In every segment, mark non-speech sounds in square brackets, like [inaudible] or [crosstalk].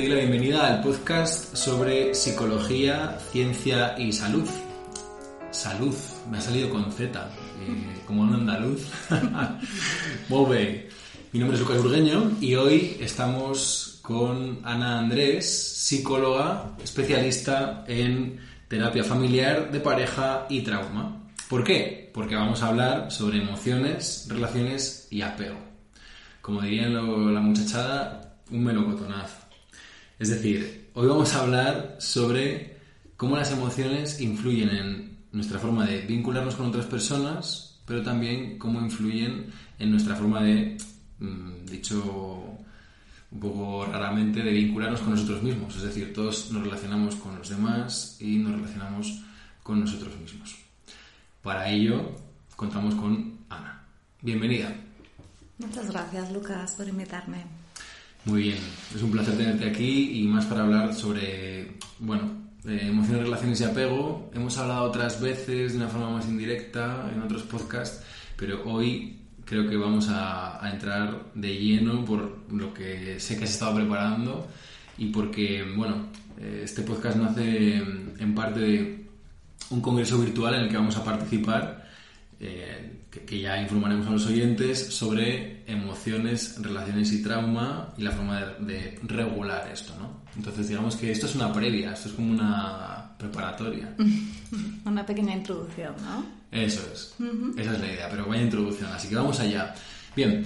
Doy la bienvenida al podcast sobre psicología, ciencia y salud. Salud, me ha salido con Z, eh, como un andaluz. [laughs] Bien. Mi nombre es Lucas Burgueño y hoy estamos con Ana Andrés, psicóloga especialista en terapia familiar de pareja y trauma. ¿Por qué? Porque vamos a hablar sobre emociones, relaciones y apego. Como dirían lo- la muchachada, un melocotonazo. Es decir, hoy vamos a hablar sobre cómo las emociones influyen en nuestra forma de vincularnos con otras personas, pero también cómo influyen en nuestra forma de, mm, dicho un poco raramente, de vincularnos con nosotros mismos. Es decir, todos nos relacionamos con los demás y nos relacionamos con nosotros mismos. Para ello, contamos con Ana. Bienvenida. Muchas gracias, Lucas, por invitarme. Muy bien, es un placer tenerte aquí y más para hablar sobre, bueno, eh, emociones, relaciones y apego. Hemos hablado otras veces de una forma más indirecta en otros podcasts, pero hoy creo que vamos a, a entrar de lleno por lo que sé que has estado preparando y porque, bueno, eh, este podcast nace en en parte de un congreso virtual en el que vamos a participar, eh, que, que ya informaremos a los oyentes sobre emociones, relaciones y trauma y la forma de, de regular esto, ¿no? Entonces digamos que esto es una previa, esto es como una preparatoria. [laughs] Una pequeña introducción, ¿no? Eso es, esa es la idea, pero vaya introducción, así que vamos allá. Bien,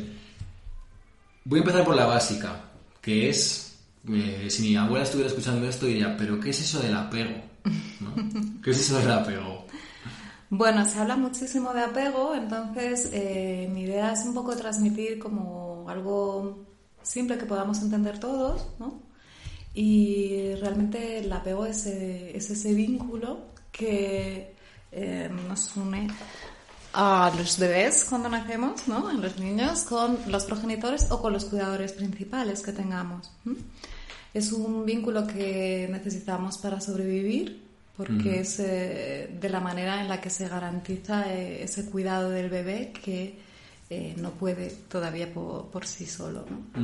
voy a empezar por la básica, que es, eh, si mi abuela estuviera escuchando esto diría, pero ¿qué es eso del apego? ¿No? [laughs] ¿Qué es eso del apego? Bueno, se habla muchísimo de apego, entonces eh, mi idea es un poco transmitir como algo simple que podamos entender todos, ¿no? Y realmente el apego es, eh, es ese vínculo que eh, nos une a los bebés cuando nacemos, ¿no? En los niños, con los progenitores o con los cuidadores principales que tengamos. Es un vínculo que necesitamos para sobrevivir porque es eh, de la manera en la que se garantiza eh, ese cuidado del bebé que eh, no puede todavía po- por, sí solo. ¿no?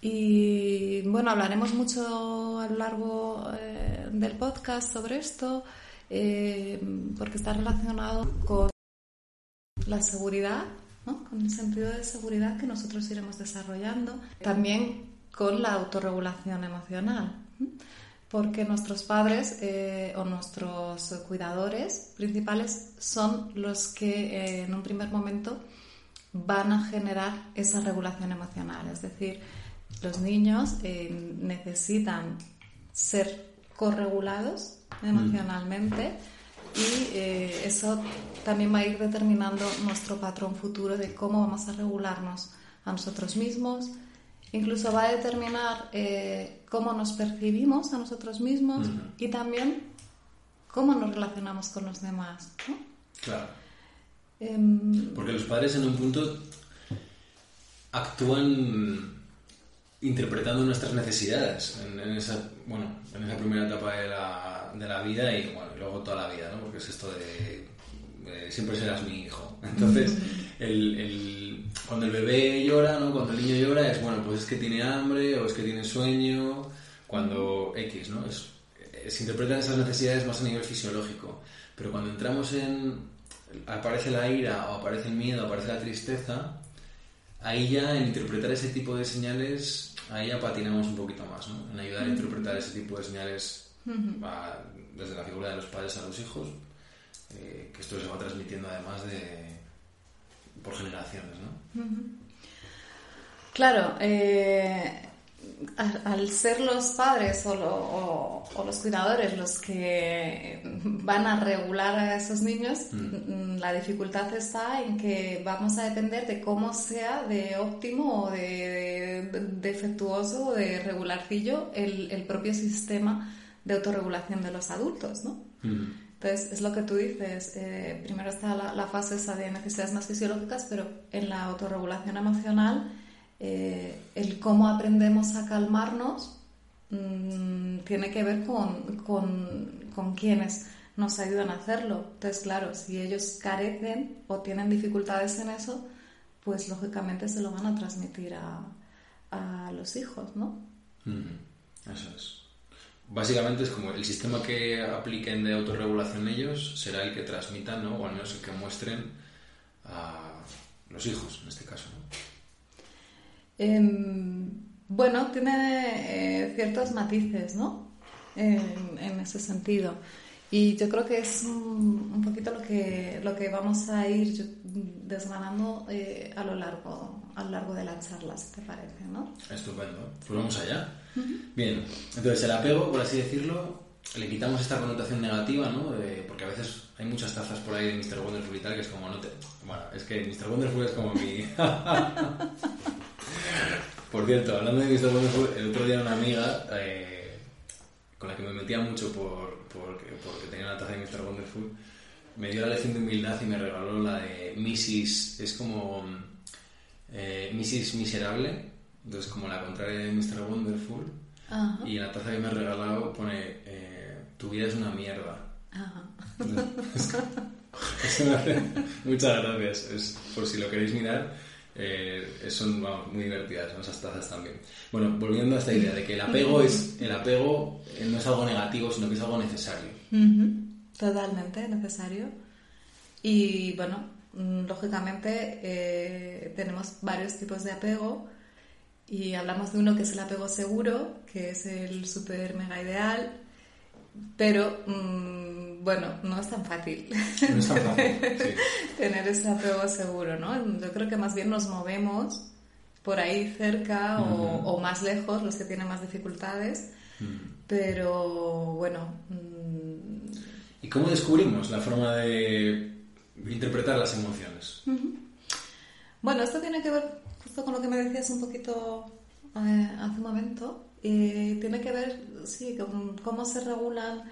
Y bueno, hablaremos mucho a lo largo eh, del podcast sobre esto eh, porque está relacionado con la seguridad, ¿no? con el sentido de seguridad que nosotros iremos desarrollando, también con la autorregulación emocional. Porque nuestros padres eh, o nuestros cuidadores principales son los que eh, en un primer momento van a generar esa regulación emocional, es decir, los niños eh, necesitan ser corregulados emocionalmente y eh, eso también va a ir determinando nuestro patrón futuro de cómo vamos a regularnos a nosotros mismos. Incluso va a determinar eh, cómo nos percibimos a nosotros mismos y también cómo nos relacionamos con los demás. ¿no? Claro. Em, Porque los padres en un punto actúan interpretando nuestras necesidades en, en esa, bueno, en esa primera etapa de la, de la vida y bueno, luego toda la vida, ¿no? Porque es esto de, de siempre serás mi hijo. [laughs] Entonces, el, el- cuando el bebé llora, ¿no? Cuando el niño llora es, bueno, pues es que tiene hambre o es que tiene sueño, cuando X, ¿no? Es, eh, se interpretan esas necesidades más a nivel fisiológico. Pero cuando entramos en aparece la ira o aparece el miedo, aparece la tristeza, ahí ya en interpretar ese tipo de señales, ahí ya patinamos un poquito más, ¿no? En ayudar a interpretar ese tipo de señales desde la figura de los padres a los hijos, eh, que esto se va transmitiendo además de por generaciones, ¿no? Claro, eh, al, ser los padres o, los cuidadores los que van a regular a esos niños, mm. la dificultad está en que vamos a depender de cómo sea de óptimo o de, defectuoso o de regularcillo el, propio sistema de autorregulación de los adultos, ¿no? Mm. Entonces, es lo que tú dices, eh, primero está la, fase esa de necesidades más fisiológicas, pero en la autorregulación emocional eh, el cómo aprendemos a calmarnos mm, tiene que ver con, con, quienes nos ayudan a hacerlo. Entonces, claro, si ellos carecen o tienen dificultades en eso, pues lógicamente se lo van a transmitir a, los hijos, ¿no? Eso es. Básicamente es como el sistema que apliquen de autorregulación ellos será el que transmitan, ¿no? O al menos el que muestren a los hijos, en este caso, ¿no? Em, bueno, tiene eh, ciertos matices, ¿no? En, ese sentido. Y yo creo que es un, poquito lo que, lo que vamos a ir desgranando eh, a, lo largo, a lo largo de la charla, si te parece, ¿no? Estupendo. Pues vamos allá. Bien, entonces el apego, por así decirlo, le quitamos esta connotación negativa, ¿no? porque a veces hay muchas tazas por ahí de Mr. Wonderful y tal que es como no te... Bueno, es que Mr. Wonderful es como mi... [laughs] Por cierto, hablando de Mr. Wonderful, el otro día una amiga eh, con la que me metía mucho por, porque, tenía una taza de Mr. Wonderful me dio la lección de humildad y me regaló la de Mrs. Es como eh, Mrs. Miserable, entonces como la contraria de Mr. Wonderful. Y en la taza que me ha regalado pone eh, Tu vida es una mierda. [laughs] muchas gracias. Es, por si lo queréis mirar, eh, son muy divertidas esas tazas también. Bueno, volviendo a esta idea de que el apego es el apego eh, no es algo negativo, sino que es algo necesario. Totalmente necesario. Y bueno, mm, lógicamente eh, tenemos varios tipos de apego y hablamos de uno que es el apego seguro, que es el super mega ideal, pero mm, bueno, no es tan fácil, [laughs] tener ese apego seguro, ¿no? Yo creo que más bien nos movemos por ahí cerca o, más lejos, los que tienen más dificultades, pero bueno. Mm, ¿Y cómo descubrimos la forma de interpretar las emociones? Bueno, esto tiene que ver justo con lo que me decías un poquito eh, hace un momento. y tiene que ver, sí, con cómo se regulan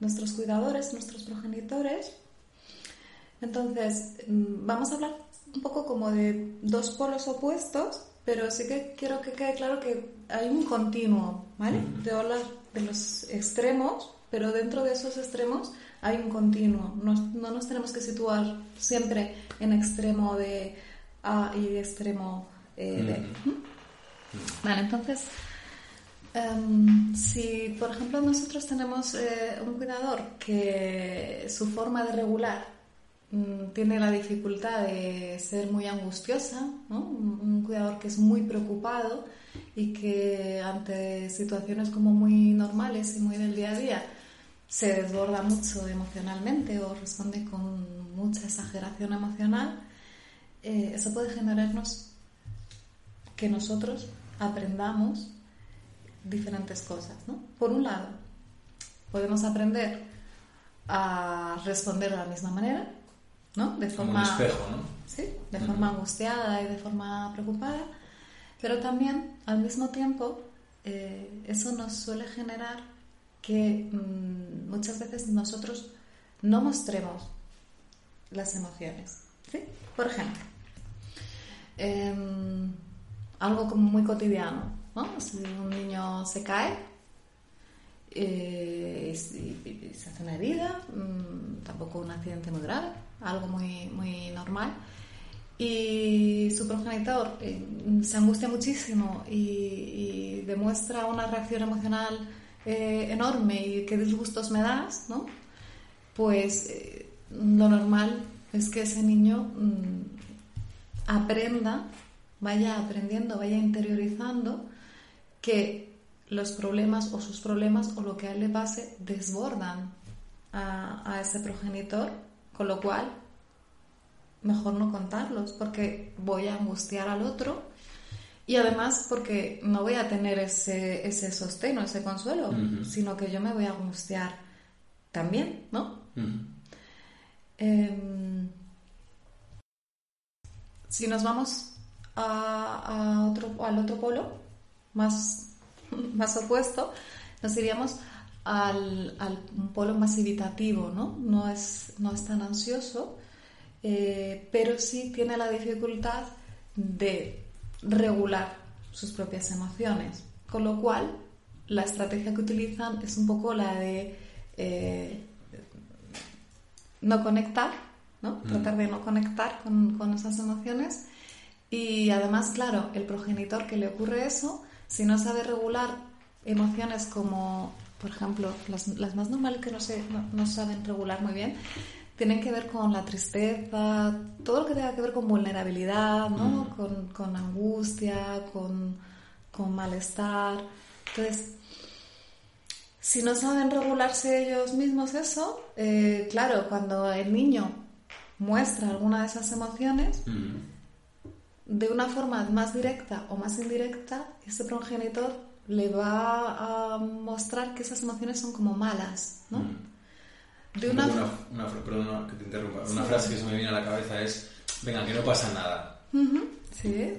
nuestros cuidadores, nuestros progenitores. Entonces, mm, vamos a hablar un poco como de dos polos opuestos, pero sí que quiero que quede claro que hay un continuo, ¿vale? De hablar de los extremos, pero dentro de esos extremos hay un continuo. No, no nos tenemos que situar siempre en extremo de A y extremo eh, de... Vale, entonces Em, si, por ejemplo, nosotros tenemos eh, un cuidador que su forma de regular mm, tiene la dificultad de ser muy angustiosa, un, cuidador que es muy preocupado y que ante situaciones como muy normales y muy del día a día se desborda mucho emocionalmente o responde con mucha exageración emocional, eh, eso puede generarnos que nosotros aprendamos diferentes cosas. ¿no? Por un lado, podemos aprender a responder de la misma manera, ¿no? De forma, espejo, ¿no? Sí, de forma angustiada y de forma preocupada, pero también al mismo tiempo eh, eso nos suele generar que mm, muchas veces nosotros no mostremos las emociones. ¿sí? Por ejemplo, em, algo como muy cotidiano. Si un niño se cae eh, y, se hace una herida, mm, tampoco un accidente muy grave, algo muy, muy normal, y su progenitor eh, se angustia muchísimo y, demuestra una reacción emocional eh, enorme y qué disgustos me das, ¿no? Pues lo normal es que ese niño mm, aprenda, vaya aprendiendo, vaya interiorizando que los problemas o sus problemas o lo que a él le pase desbordan a, ese progenitor, con lo cual mejor no contarlos porque voy a angustiar al otro y además porque no voy a tener ese, ese sostén o ese consuelo, sino que yo me voy a angustiar también, ¿no? Em, si nos vamos a, otro, al otro polo, más, [laughs] más opuesto, nos iríamos al, al polo más evitativo, ¿no? No es, no es tan ansioso, eh, pero sí tiene la dificultad de regular sus propias emociones, con lo cual la estrategia que utilizan es un poco la de eh, no conectar, ¿no? Mm. Tratar de no conectar con, con, esas emociones. Y además, claro, el progenitor que le ocurre eso, si no sabe regular emociones como, por ejemplo, las, las más normales que no, se, no, saben regular muy bien, tienen que ver con la tristeza, todo lo que tenga que ver con vulnerabilidad, ¿no? Mm. Con, con, angustia, con, con malestar. Entonces, si no saben regularse ellos mismos eso, eh, claro, cuando el niño muestra alguna de esas emociones, de una forma más directa o más indirecta, ese progenitor le va a mostrar que esas emociones son como malas, ¿no? De una... Una, perdona que te interrumpa. Una frase que se me viene a la cabeza es, venga, que no pasa nada. Sí.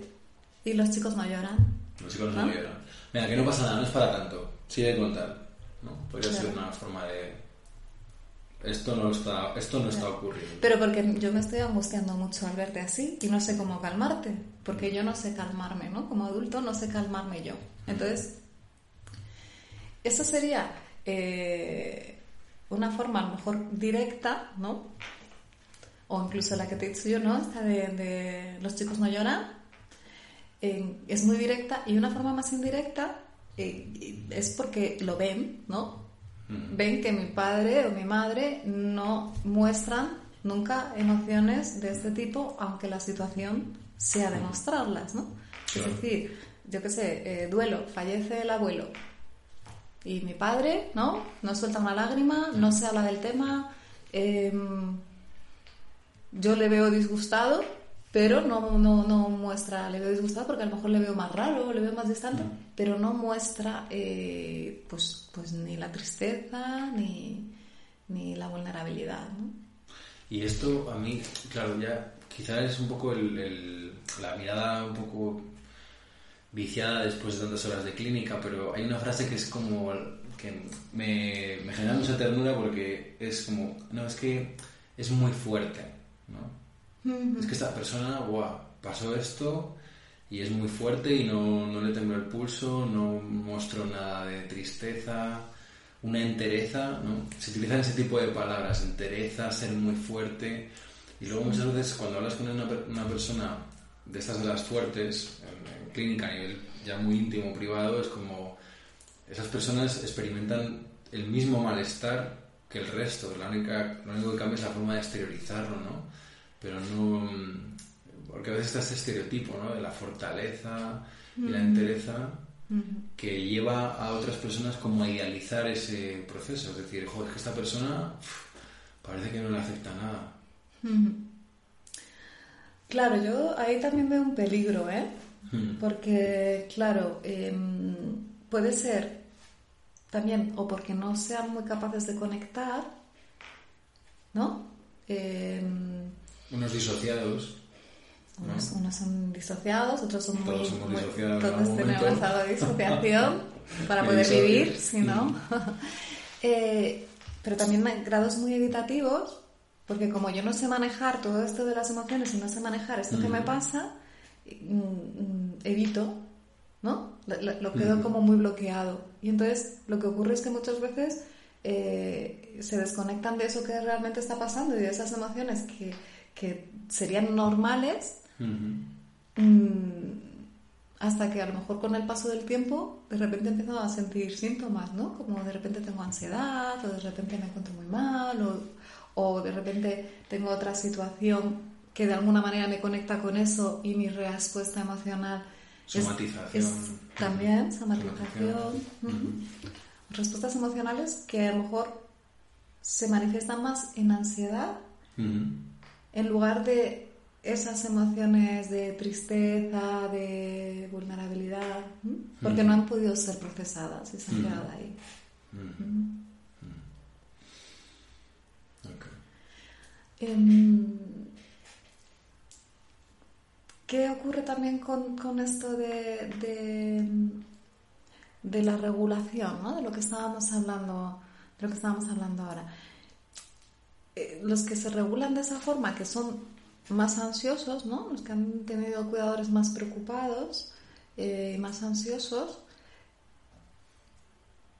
Y los chicos no lloran. Los chicos no, lloran. Venga, que no pasa nada, no es para tanto. Sigue contar. ¿no? Podría ser una forma de... Esto no, está, esto no está ocurriendo. Pero porque yo me estoy angustiando mucho al verte así y no sé cómo calmarte, porque yo no sé calmarme, ¿no? Como adulto no sé calmarme yo. Entonces, eso sería eh, una forma a lo mejor directa, ¿no? O incluso la que te he dicho yo, ¿no? Esta de, los chicos no lloran. Eh, es muy directa y una forma más indirecta eh, es porque lo ven, ¿no? Ven que mi padre o mi madre no muestran nunca emociones de este tipo, aunque la situación sea demostrarlas, ¿no? Es decir, yo qué sé, eh, duelo, fallece el abuelo y mi padre, ¿no? No suelta una lágrima, no se habla del tema, em, yo le veo disgustado pero no, no, no, muestra, le veo disgustado porque a lo mejor le veo más raro, le veo más distante, pero no muestra eh, pues, pues ni la tristeza ni, ni la vulnerabilidad. ¿no? Y esto a mí, claro, ya quizás es un poco el, la mirada un poco viciada después de tantas horas de clínica, pero hay una frase que es como que me, me genera mucha ternura porque es como, no, es que es muy fuerte, ¿no? Es que esta persona, guau, pasó esto y es muy fuerte y no, no le tembló el pulso, no mostró nada de tristeza, una entereza, ¿no? Se utilizan ese tipo de palabras, entereza, ser muy fuerte. Y luego muchas veces cuando hablas con una, una persona de estas de las fuertes, en, clínica a nivel ya muy íntimo, privado, es como esas personas experimentan el mismo malestar que el resto. La única, lo único que cambia es la forma de exteriorizarlo, ¿no? Pero no... Porque a veces está ese estereotipo, ¿no? De la fortaleza y la entereza que lleva a otras personas como a idealizar ese proceso. Es decir, joder, que esta persona parece que no le afecta nada. Claro, yo ahí también veo un peligro, ¿eh? Porque, claro, em, puede ser también o porque no sean muy capaces de conectar, ¿no? Eh, unos disociados. Unos, son disociados, otros son muy... Todos somos disociados. Todos tenemos algo de disociación [laughs] para poder vivir, si no. [laughs] Eh, pero también grados muy evitativos, porque como yo no sé manejar todo esto de las emociones y no sé manejar esto que me pasa, mm, mm, evito, ¿no? Lo, quedo como muy bloqueado. Y entonces lo que ocurre es que muchas veces eh, se desconectan de eso que realmente está pasando y de esas emociones que que serían normales mm, hasta que a lo mejor con el paso del tiempo de repente empiezo a sentir síntomas, ¿no? Como de repente tengo ansiedad o de repente me encuentro muy mal o, o de repente tengo otra situación que de alguna manera me conecta con eso y mi respuesta emocional somatización. Es, también somatización. Respuestas emocionales que a lo mejor se manifiestan más en ansiedad en lugar de esas emociones de tristeza, de vulnerabilidad, porque no han podido ser procesadas y se han quedado ahí. Em, ¿Qué ocurre también con, esto de, de, la regulación, ¿no? de lo que estábamos hablando, de lo que estábamos hablando ahora? Eh, los que se regulan de esa forma, que son más ansiosos, ¿no? los que han tenido cuidadores más preocupados y eh, más ansiosos,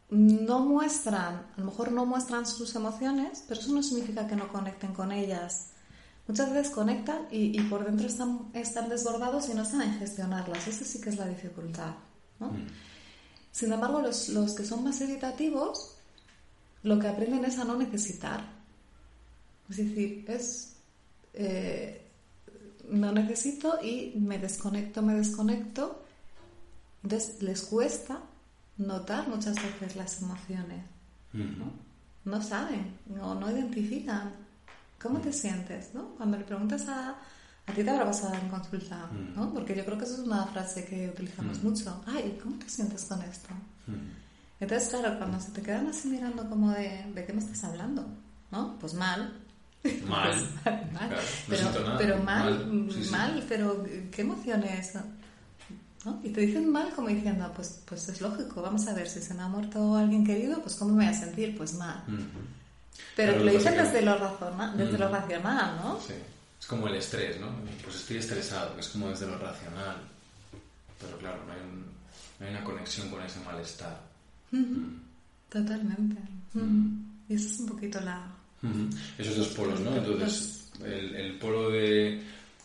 no muestran, a lo mejor no muestran sus emociones, pero eso no significa que no conecten con ellas. Muchas veces conectan y, por dentro están, están, desbordados y no saben gestionarlas. Esa sí que es la dificultad. ¿no? Mm. Sin embargo, los, los, que son más evitativos, lo que aprenden es a no necesitar. Es decir, es eh, no necesito y me desconecto, me desconecto. Entonces les cuesta notar muchas veces las emociones. ¿no? saben, no, no identifican. ¿Cómo te sientes? ¿no? Cuando le preguntas a, a ti te habrá pasado en consulta, ¿no? Porque yo creo que eso es una frase que utilizamos mucho. Ay, ¿cómo te sientes con esto? Entonces, claro, cuando se te quedan así mirando como de, ¿de qué me estás hablando? ¿No? Pues mal. [laughs] Mal. mal. pero, pero mal, mal, pero ¿qué emociones? Y te dicen mal como diciendo, pues, pues es lógico, vamos a ver, si se me ha muerto alguien querido, pues ¿cómo me voy a sentir? Pues mal. Pero, lo dicen desde, lo, razona, desde lo racional, ¿no? Sí, es como el estrés, ¿no? Pues estoy estresado, es como desde lo racional. Pero claro, no hay, no hay una conexión con ese malestar. Totalmente. Y eso es un poquito la... Esos dos polos, ¿no? Entonces, el, el polo de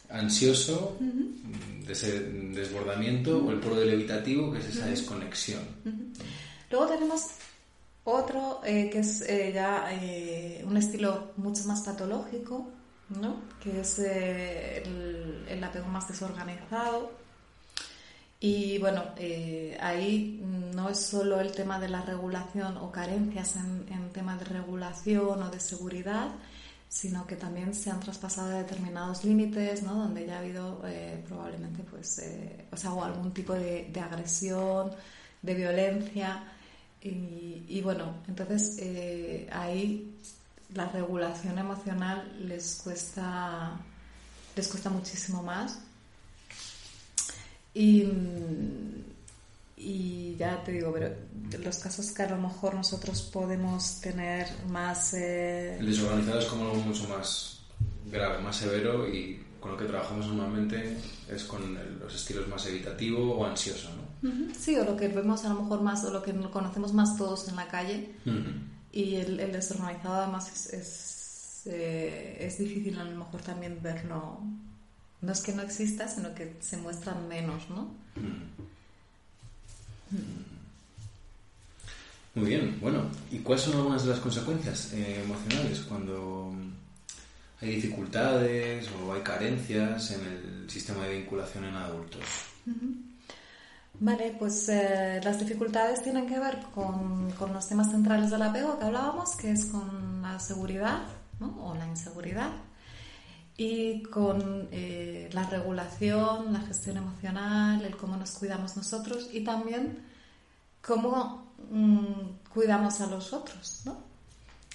ansioso, de ese desbordamiento, o el polo del evitativo, que es esa desconexión. Luego tenemos otro eh, que es eh, ya eh, un estilo mucho más patológico, ¿no? que es el, el, apego más desorganizado. Y bueno, ahí no es solo el tema de la regulación o carencias en, en temas de regulación o de seguridad, sino que también se han traspasado determinados límites, ¿no? Donde ya ha habido eh, probablemente, pues, eh, o sea, algún tipo de, agresión, de violencia. Y, bueno, entonces eh, ahí la regulación emocional les cuesta, les cuesta muchísimo más. Y, y ya te digo, pero los casos que a lo mejor nosotros podemos tener más... Eh... El desorganizado es como algo mucho más grave, más severo y con lo que trabajamos normalmente es con los estilos más evitativo o ansioso, ¿no? Sí, o lo que vemos a lo mejor más, o lo que conocemos más todos en la calle. Y el, el, desorganizado además es, es, eh, es, difícil a lo mejor también verlo. No es que no exista, sino que se muestran menos, ¿no? Muy bien, bueno, ¿y cuáles son algunas de las consecuencias eh, emocionales cuando hay dificultades o hay carencias en el sistema de vinculación en adultos? Vale, pues eh, las dificultades tienen que ver con, con, los temas centrales del apego que hablábamos, que es con la seguridad o la inseguridad y con eh, la regulación, la gestión emocional, el cómo nos cuidamos nosotros y también cómo mm, cuidamos a los otros, ¿no?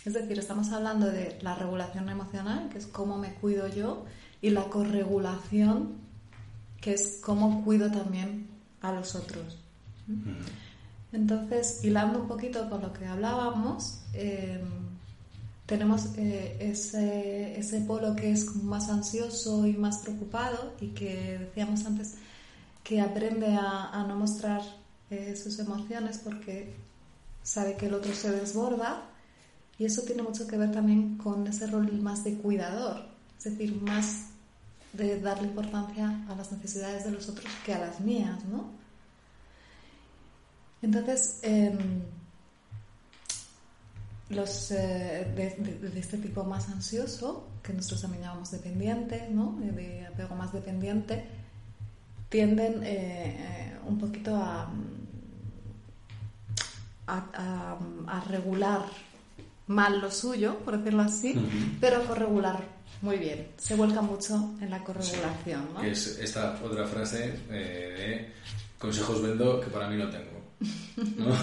Es decir, estamos hablando de la regulación emocional, que es cómo me cuido yo, y la corregulación, que es cómo cuido también a los otros. Entonces, hilando un poquito con lo que hablábamos, eh, tenemos eh, ese, ese, polo que es más ansioso y más preocupado y que decíamos antes que aprende a, no mostrar eh, sus emociones porque sabe que el otro se desborda y eso tiene mucho que ver también con ese rol más de cuidador, es decir, más de darle importancia a las necesidades de los otros que a las mías, ¿no? Entonces, em, los eh, de, este tipo más ansioso, que nosotros también llamamos dependiente, ¿no? de apego más dependiente, tienden un poquito a, a, regular mal lo suyo, por decirlo así, pero a corregular muy bien. Se vuelca mucho en la corregulación. ¿no? Que es esta otra frase de consejos vendo que para mí no tengo. [laughs] ¿no?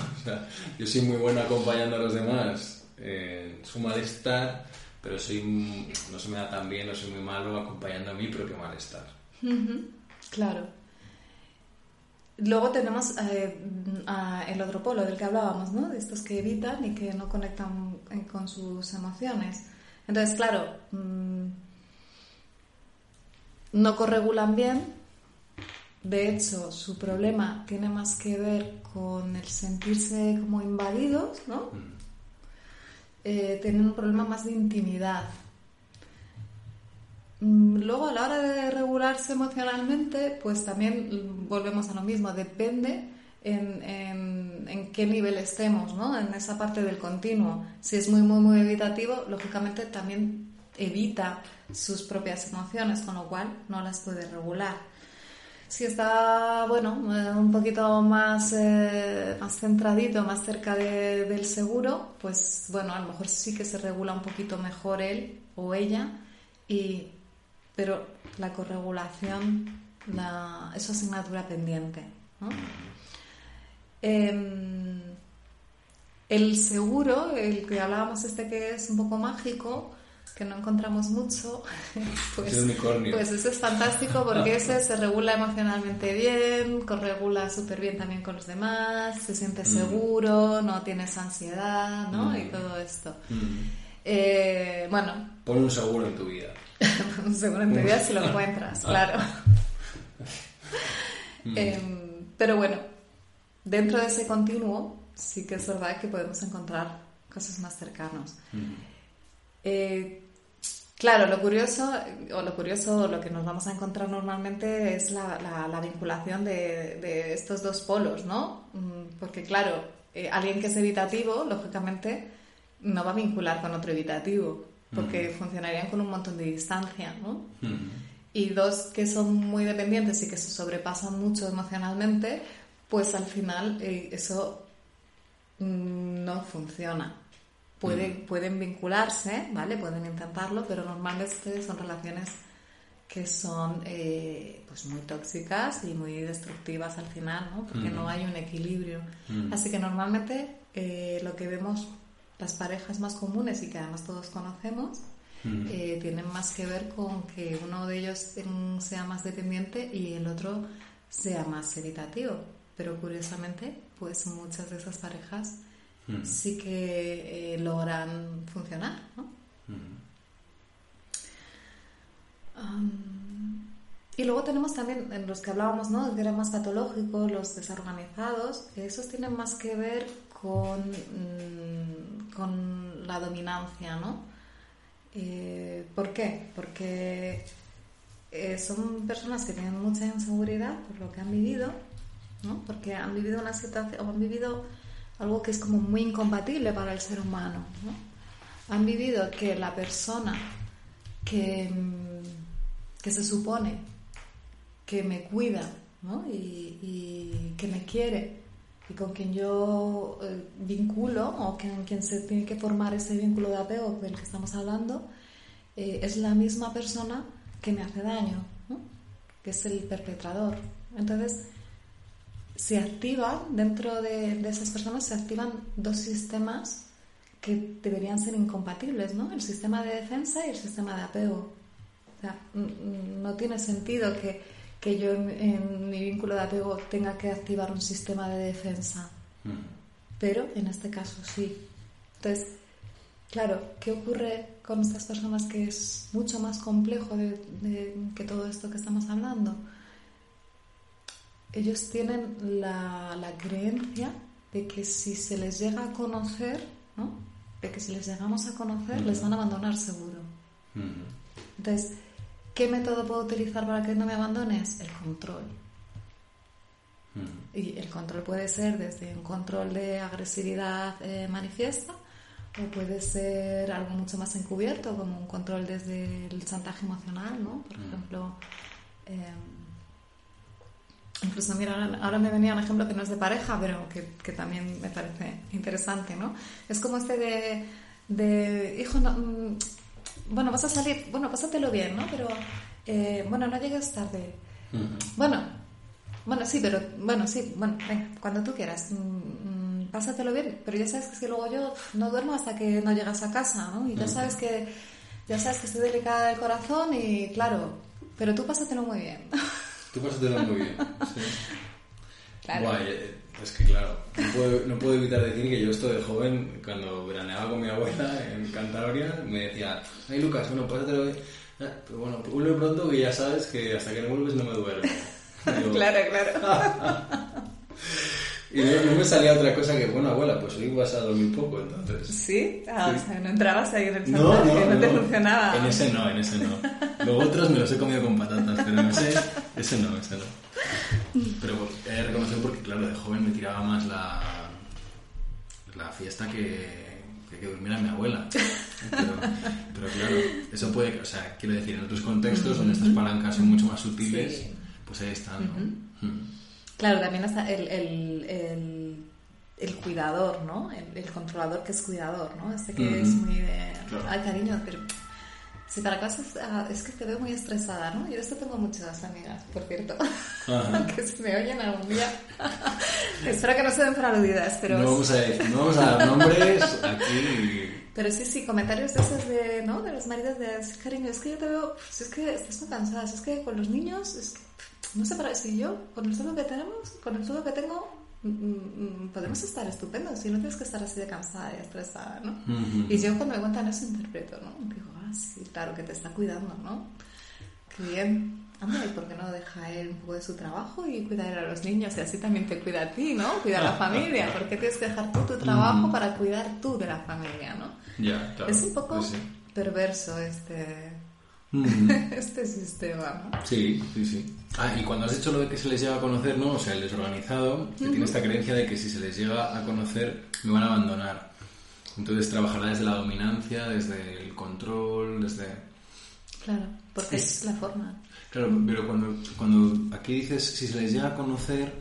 Yo soy muy bueno acompañando a los demás en su malestar, pero soy, no se me da tan bien, no soy muy malo acompañando a mi propio malestar. Claro. Luego tenemos eh, el otro polo del que hablábamos, ¿no? De estos que evitan y que no conectan eh, con sus emociones. Entonces, claro, mm, no corregulan bien. De hecho, su problema tiene más que ver con el sentirse como invadidos, ¿no? Mm. Eh, tienen un problema más de intimidad. Mm, luego, a la hora de regularse emocionalmente, pues también volvemos a lo mismo, depende en, en, qué nivel estemos, ¿no? En esa parte del continuo. Si es muy, muy, muy evitativo, lógicamente también evita sus propias emociones, con lo cual no las puede regular. Si está, bueno, eh, un poquito más, eh, más centradito, más cerca del seguro, pues bueno, a lo mejor sí que se regula un poquito mejor él o ella y pero la corregulación la, es asignatura pendiente. Em, el seguro, el que hablábamos este que es un poco mágico, que no encontramos mucho, pues, [laughs] pues ese es fantástico porque ese se regula emocionalmente bien, corregula súper bien también con los demás, se siente mm. seguro, no tienes ansiedad, ¿no? Mm. Y todo esto. Mm. Eh, bueno. Pon un seguro en tu vida. [laughs] un seguro en tu vida si lo encuentras, [laughs] claro. Em, pero bueno, dentro de ese continuo sí que es verdad que podemos encontrar cosas más cercanas. Eh, claro, lo curioso, o lo curioso, lo que nos vamos a encontrar normalmente es la, la, vinculación de, de, estos dos polos, ¿no? Mm, porque claro, eh, alguien que es evitativo, lógicamente, no va a vincular con otro evitativo, porque funcionarían con un montón de distancia, ¿no? Y dos que son muy dependientes y que se sobrepasan mucho emocionalmente, pues al final eh, eso mm, no funciona. Pueden, pueden vincularse, ¿vale? Pueden intentarlo, pero normalmente son relaciones que son eh, pues muy tóxicas y muy destructivas al final, ¿no? Porque no hay un equilibrio. Así que normalmente eh, lo que vemos las parejas más comunes y que además todos conocemos eh, tienen más que ver con que uno de ellos sea más dependiente y el otro sea más evitativo. Pero curiosamente, pues muchas de esas parejas sí que eh, logran funcionar, ¿no? y luego tenemos también en los que hablábamos, ¿no? Que eran más patológicos, los desorganizados, esos tienen más que ver con, mm, con la dominancia, ¿no? Eh, ¿Por qué? Porque eh, son personas que tienen mucha inseguridad por lo que han vivido, ¿no? Porque han vivido una situación, o han vivido algo que es como muy incompatible para el ser humano. ¿no? Han vivido que la persona que, mm, que se supone que me cuida ¿no? y, que me quiere y con quien yo eh, vinculo o con quien se tiene que formar ese vínculo de apego del que estamos hablando, eh, es la misma persona que me hace daño, que es el perpetrador. Entonces, se activan, dentro de, esas personas se activan dos sistemas que deberían ser incompatibles, ¿no? El sistema de defensa y el sistema de apego. O sea, no tiene sentido que, que yo en, mi vínculo de apego tenga que activar un sistema de defensa. Pero en este caso sí. Entonces, claro, ¿qué ocurre con estas personas que es mucho más complejo que todo esto que estamos hablando? Ellos tienen la, creencia de que si se les llega a conocer, ¿no? de que si les llegamos a conocer, les van a abandonar seguro. Entonces, ¿qué método puedo utilizar para que no me abandones? El control. Y el control puede ser desde un control de agresividad eh, manifiesta o puede ser algo mucho más encubierto, como un control desde el chantaje emocional, ¿no? Por ejemplo, eh, incluso, mira, ahora, me venía un ejemplo que no es de pareja, pero que, que también me parece interesante, ¿no? Es como este de, de hijo, no, mm, bueno, vas a salir, bueno, pásatelo bien, ¿no? Pero, eh, bueno, no llegues tarde. Bueno, bueno, sí, pero, bueno, sí, bueno, venga, cuando tú quieras. mm, mm, pásatelo bien, pero ya sabes que, es que luego yo no duermo hasta que no llegas a casa, ¿no? Y ya sabes que, ya sabes que estoy delicada del corazón y, claro, pero tú pásatelo muy bien. [laughs] Tú pásatelo muy bien. Sí. Claro. Guay, eh, es que claro, no puedo, no puedo evitar decir que yo esto de joven, cuando veraneaba con mi abuela en Cantabria, me decía, ay Lucas, bueno, pásatelo bien. Ah, Pero bueno, vuelve pronto que ya sabes que hasta que no vuelves no me duermo. [laughs] Claro, claro. [laughs] Y no, no me salía otra cosa que, bueno, abuela, pues hoy vas a dormir poco, entonces. ¿Sí? Ah, o sea, no entrabas ahí en el No, no, no, te no. funcionaba. En ese no, en ese no. Los otros me los he comido con patatas, pero en ese, ese no, ese no. Pero he de reconocer porque, claro, de joven me tiraba más la, la fiesta que, que, durmiera mi abuela. Pero, pero claro, eso puede, o sea, quiero decir, en otros contextos donde estas palancas son mucho más sutiles, Sí. pues ahí están, ¿no? Mm. Claro, también está el, el, el, el cuidador, ¿no? El, controlador que es cuidador, ¿no? Este que es muy de... Claro. Ay, cariño, pero... Si para casa es, ah, es que te veo muy estresada, ¿no? Yo de esto tengo muchas amigas, por cierto, [laughs] que se me oyen algún día. [laughs] Espero que no se den por aludidas, pero... No vamos a no vamos a dar nombres aquí. Pero sí, sí, comentarios de esos de, ¿no? De los maridos de, "Sí, cariño, es que yo te veo, si es que estás muy cansada, si es que con los niños, es que, no sé para si yo, con el sueldo que tenemos, con el sueldo que tengo, mm, mm, mm, podemos estar estupendos y no tienes que estar así de cansada y estresada, ¿no? Y yo cuando me cuentan eso interpreto, ¿no? Digo, ah, sí, claro, que te está cuidando, ¿no? Qué bien. ¿y por qué no deja él un poco de su trabajo y cuidar a los niños y así también te cuida a ti, ¿no? Cuida a la familia. ¿Por qué tienes que dejar tú tu trabajo para cuidar tú de la familia, ¿no? Ya, claro. es un poco Pues sí. perverso este, [laughs] Este sistema, ¿no? Sí, sí, sí. Ah, y cuando has hecho lo de que se les llega a conocer, ¿no? O sea, el desorganizado, que tiene esta creencia de que si se les llega a conocer, me van a abandonar. Entonces trabajará desde la dominancia, desde el control, desde... Claro, porque Es- es la forma. Claro, pero cuando, cuando aquí dices si se les llega a conocer,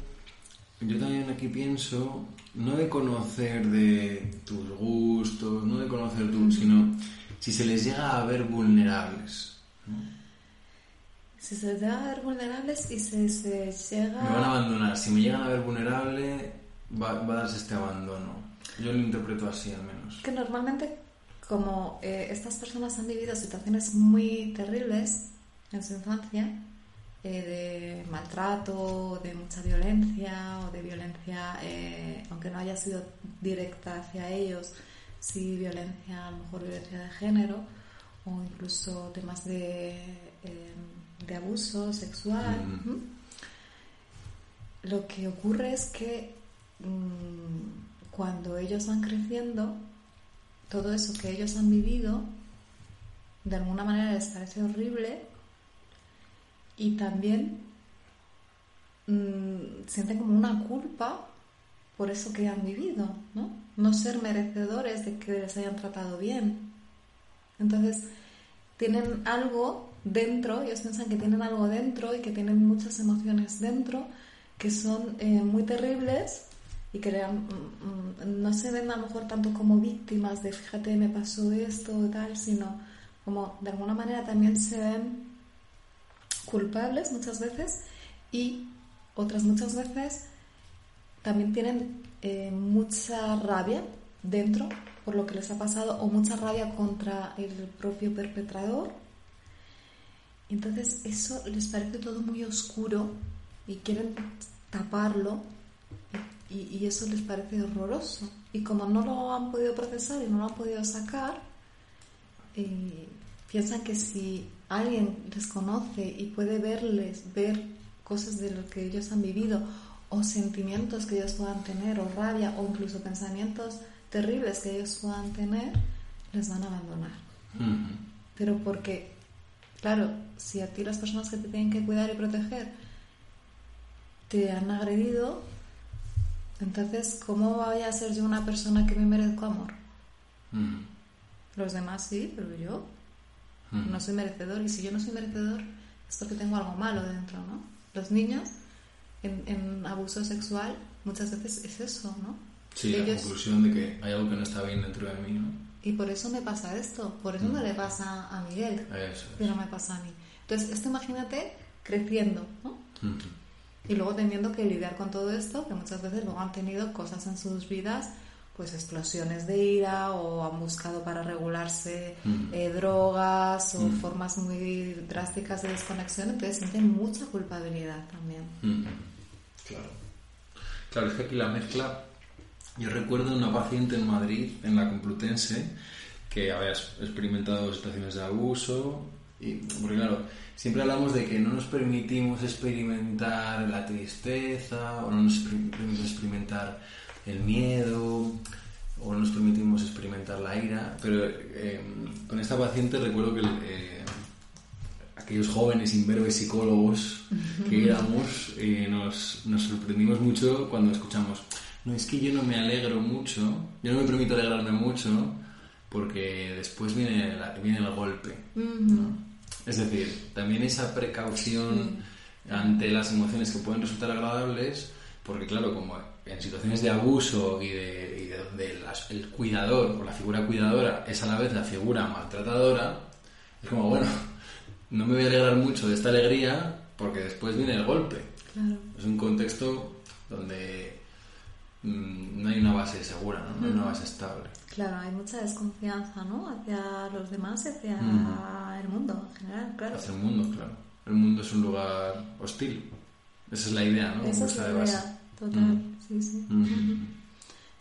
yo también aquí pienso, no de conocer de tus gustos, no de conocer tú, sino si se les llega a ver vulnerables. Si se llega a ver vulnerables y se, se llega... Me van a abandonar. Si me llegan a ver vulnerable, va, va a darse este abandono. Yo lo interpreto así, al menos. que normalmente como eh, estas personas han vivido situaciones muy terribles en su infancia, eh, de maltrato, de mucha violencia o de violencia, eh, aunque no haya sido directa hacia ellos, sí violencia, a lo mejor violencia de género o incluso temas de, eh, de abuso sexual. Mm. Lo que ocurre es que mm, cuando ellos van creciendo, todo eso que ellos han vivido, de alguna manera les parece horrible y también mm, sienten como una culpa por eso que han vivido, ¿no? No ser merecedores de que les hayan tratado bien. Entonces, tienen algo dentro, ellos piensan que tienen algo dentro y que tienen muchas emociones dentro que son eh, muy terribles y que mm, mm, no se ven a lo mejor tanto como víctimas de fíjate me pasó esto tal, sino como de alguna manera también se ven culpables muchas veces y otras muchas veces también tienen eh, mucha rabia dentro por lo que les ha pasado o mucha rabia contra el propio perpetrador. Entonces eso les parece todo muy oscuro y quieren taparlo y, y eso les parece horroroso. Y como no lo han podido procesar y no lo han podido sacar, eh, piensan que si alguien les conoce y puede verles, ver cosas de lo que ellos han vivido o sentimientos que ellos puedan tener o rabia o incluso pensamientos terribles que ellos puedan tener, les van a abandonar. Ujú. Pero porque, claro, si a ti las personas que te tienen que cuidar y proteger te han agredido, entonces, ¿cómo voy a ser yo una persona que me merezco amor? Los demás sí, pero yo no soy merecedor. Y si yo no soy merecedor, es porque tengo algo malo dentro, ¿no? Los niños en, en abuso sexual muchas veces es eso, ¿no? Sí, la Ellos- conclusión de que hay algo que no está bien dentro de mí, ¿no? Y por eso me pasa esto, por eso no le pasa a Miguel, Eso es. pero me pasa a mí. Entonces, esto imagínate creciendo, ¿no? Mm. Y luego teniendo que lidiar con todo esto, que muchas veces luego han tenido cosas en sus vidas, pues explosiones de ira o han buscado para regularse Mm. eh, drogas o Mm. formas muy drásticas de desconexión, entonces sienten mucha culpabilidad también. Mm. Claro. Claro, es que aquí la mezcla. Yo recuerdo una paciente en Madrid, en la Complutense, que había experimentado situaciones de abuso. Y, porque claro, siempre hablamos de que no nos permitimos experimentar la tristeza, o no nos per- permitimos experimentar el miedo, o no nos permitimos experimentar la ira. Pero eh, con esta paciente recuerdo que eh, aquellos jóvenes imberbes psicólogos que [laughs] éramos, eh, nos, nos sorprendimos mucho cuando escuchamos, no, es que yo no me alegro mucho, yo no me permito alegrarme mucho porque después viene, la- viene el golpe. ¿no? Es decir, también esa precaución ante las emociones que pueden resultar agradables, porque claro, como en situaciones de abuso y de, y de las- el cuidador o la figura cuidadora es a la vez la figura maltratadora, es como, bueno, no me voy a alegrar mucho de esta alegría porque después viene el golpe. Claro. Es un contexto donde no hay una base segura, ¿no? No hay una base estable. Claro, hay mucha desconfianza, ¿no? Hacia los demás y hacia Mm. el mundo en general, claro. Hacia el mundo, claro. El mundo es un lugar hostil. Esa es la idea, ¿no? Esa es la de base. idea, total, Mm. sí, sí. Mm.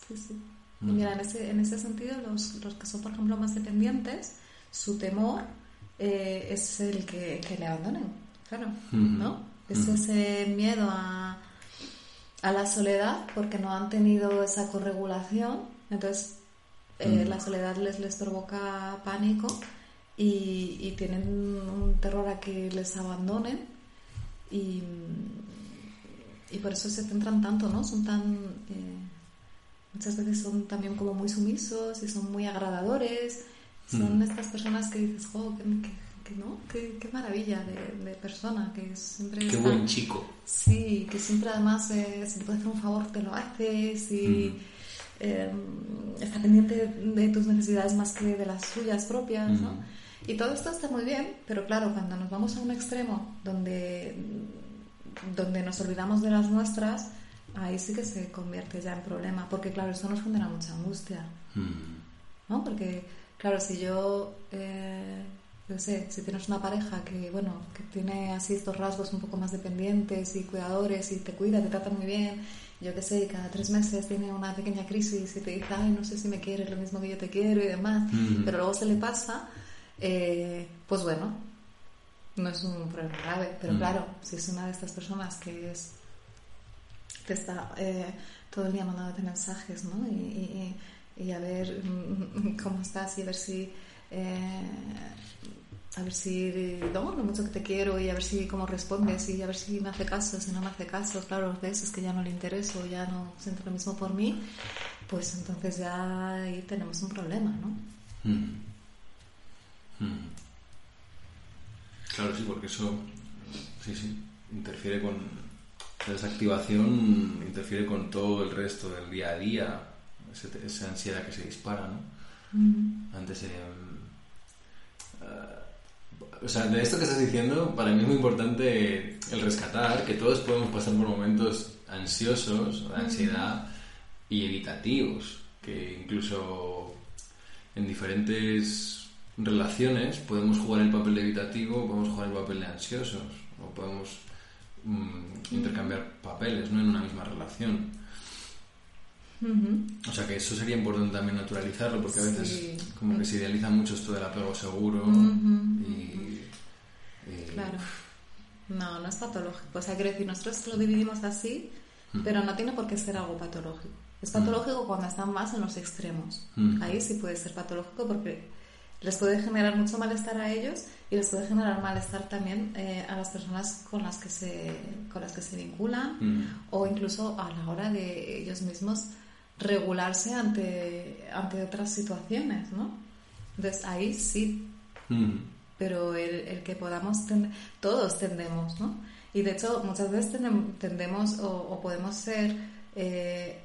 Sí, sí. Mm. Y mira, en ese, en ese sentido, los, los que son, por ejemplo, más dependientes, su temor eh, es el que, que le abandonen, claro, Mm. ¿no? Es Mm. ese miedo a, a la soledad porque no han tenido esa corregulación, entonces eh, Mm. la soledad les, les provoca pánico y, y tienen un terror a que les abandonen y, y por eso se centran tanto, ¿no? Son tan... eh, muchas veces son también como muy sumisos y son muy agradadores. Son Mm. estas personas que dices, oh, qué, qué- qué- ¿no? qué, qué maravilla de, de persona, que siempre Qué buen chico. Sí, que siempre además eh, si te puede hacer un favor te lo haces y Mm. eh, está pendiente de tus necesidades más que de las suyas propias, ¿no? Mm. Y todo esto está muy bien, pero claro, cuando nos vamos a un extremo donde, donde nos olvidamos de las nuestras, ahí sí que se convierte ya en problema, porque claro, esto nos genera mucha angustia, Mm. ¿no? Porque claro, si yo, eh, yo sé, si tienes una pareja que, bueno, que tiene así estos rasgos un poco más dependientes y cuidadores y te cuida, te trata muy bien, yo qué sé, cada tres meses tiene una pequeña crisis y te dice, ay, no sé si me quieres lo mismo que yo te quiero y demás, Ujú. pero luego se le pasa, eh, pues bueno, no es un problema grave, pero Mm. claro, si es una de estas personas que es te está eh, todo el día mandándote mensajes, ¿no? Y, y- y a ver mm, cómo estás y a ver si eh, a ver si no, lo mucho que te quiero y a ver si cómo respondes y a ver si me hace caso, si no me hace caso, claro, ves, es que ya no le intereso, ya no siente lo mismo por mí, pues entonces ya ahí tenemos un problema, ¿no? Mm. Mm. Claro, sí, porque eso, sí, sí, interfiere con, esa desactivación interfiere con todo el resto del día a día, esa ansiedad que se dispara, ¿no? Antes, eh, eh, o sea, de esto que estás diciendo, para mí es muy importante el rescatar que todos podemos pasar por momentos ansiosos, de ansiedad y evitativos, que incluso en diferentes relaciones podemos jugar el papel de evitativo, podemos jugar el papel de ansiosos, o podemos mm, intercambiar papeles ¿no? en una misma relación. O sea que eso sería importante también naturalizarlo, porque a veces Sí. como que se idealiza mucho esto del apego seguro y, y- Claro. No, no es patológico. O sea, quiero decir, nosotros lo dividimos así, pero no tiene por qué ser algo patológico. Es patológico cuando están más en los extremos. Ahí sí puede ser patológico porque les puede generar mucho malestar a ellos y les puede generar malestar también eh, a las personas con las que se, con las que se vinculan o incluso a la hora de ellos mismos regularse ante, ante otras situaciones, ¿no? Entonces ahí sí, Ujú. pero el, el que podamos, ten- todos tendemos, ¿no? Y de hecho muchas veces tendemos o, o podemos ser eh,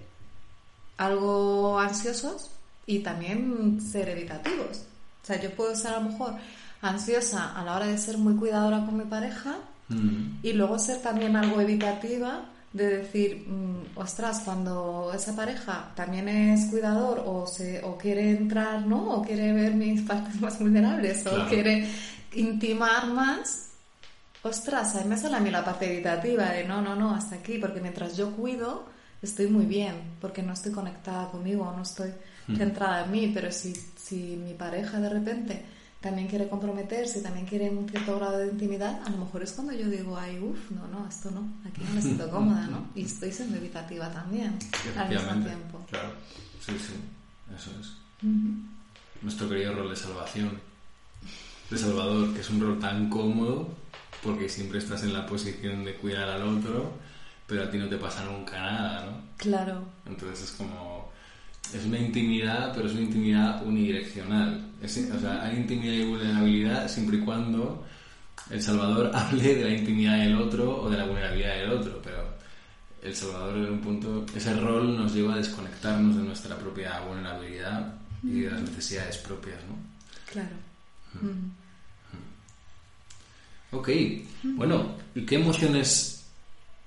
algo ansiosos y también ser evitativos. O sea, yo puedo ser a lo mejor ansiosa a la hora de ser muy cuidadora con mi pareja Ujú. y luego ser también algo evitativa de decir, mm, ostras, cuando esa pareja también es cuidador o, se, o quiere entrar, ¿no? O quiere ver mis partes [laughs] más vulnerables o quiere intimar más, ostras, ahí me sale a mí la parte evitativa de no, no, no, hasta aquí, porque mientras yo cuido, estoy muy bien, porque no estoy conectada conmigo, no estoy centrada en mí, pero si, si mi pareja de repente también quiere comprometerse, también quiere un cierto grado de intimidad, a lo mejor es cuando yo digo, ay, uff, no, no, esto no, aquí no me siento [laughs] cómoda, ¿no? Y estoy siendo evitativa también, al mismo tiempo. Claro. Sí, sí. Eso es. Nuestro querido rol de salvación. De Salvador, que es un rol tan cómodo porque siempre estás en la posición de cuidar al otro, pero a ti no te pasa nunca nada, ¿no? Claro, Entonces es como... Es una intimidad, pero es una intimidad unidireccional. Es- o sea, hay intimidad y vulnerabilidad siempre y cuando el Salvador [laughs] hable de la intimidad del otro o de la vulnerabilidad del otro, pero el Salvador en un punto, ese rol nos lleva a desconectarnos de nuestra propia vulnerabilidad y de las necesidades propias, ¿no? claro. Ok, bueno, ¿y qué emociones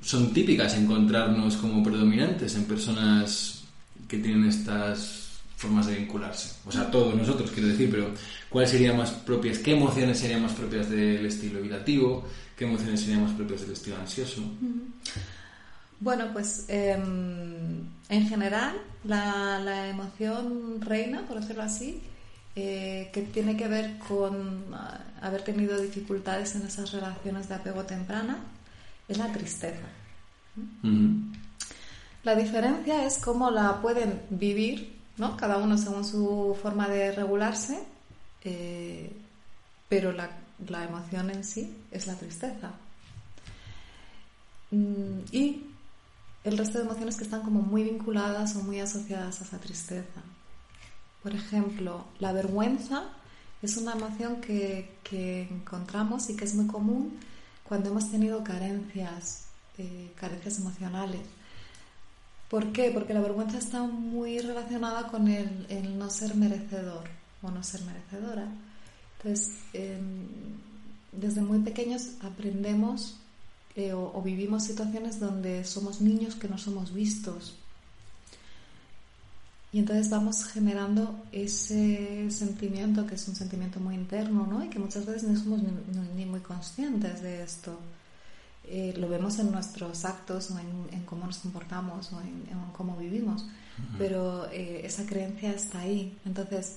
son típicas encontrarnos como predominantes en personas que tienen estas formas de vincularse? O sea, todos nosotros, quiero decir, pero ¿cuáles serían más propias? ¿Qué emociones serían más propias del estilo evitativo? ¿Qué emociones serían más propias del estilo ansioso? Bueno, pues em, en general la, la emoción reina, por decirlo así, eh, que tiene que ver con ah, haber tenido dificultades en esas relaciones de apego temprana, es la tristeza. La diferencia es cómo la pueden vivir, ¿no? Cada uno según su forma de regularse, eh, pero la, emoción en sí es la tristeza. Mm, Y el resto de emociones que están como muy vinculadas o muy asociadas a esa tristeza. Por ejemplo, la vergüenza es una emoción que, que encontramos y que es muy común cuando hemos tenido carencias, eh, carencias emocionales. ¿Por qué? Porque la vergüenza está muy relacionada con el, no ser merecedor o no ser merecedora. Entonces, em, desde muy pequeños aprendemos eh, o, vivimos situaciones donde somos niños que no somos vistos. Y entonces vamos generando ese sentimiento que es un sentimiento muy interno, ¿no? Y que muchas veces no somos ni muy conscientes de esto. Eh, lo vemos en nuestros actos o en, en cómo nos comportamos o en, en cómo vivimos, pero eh, esa creencia está ahí. Entonces,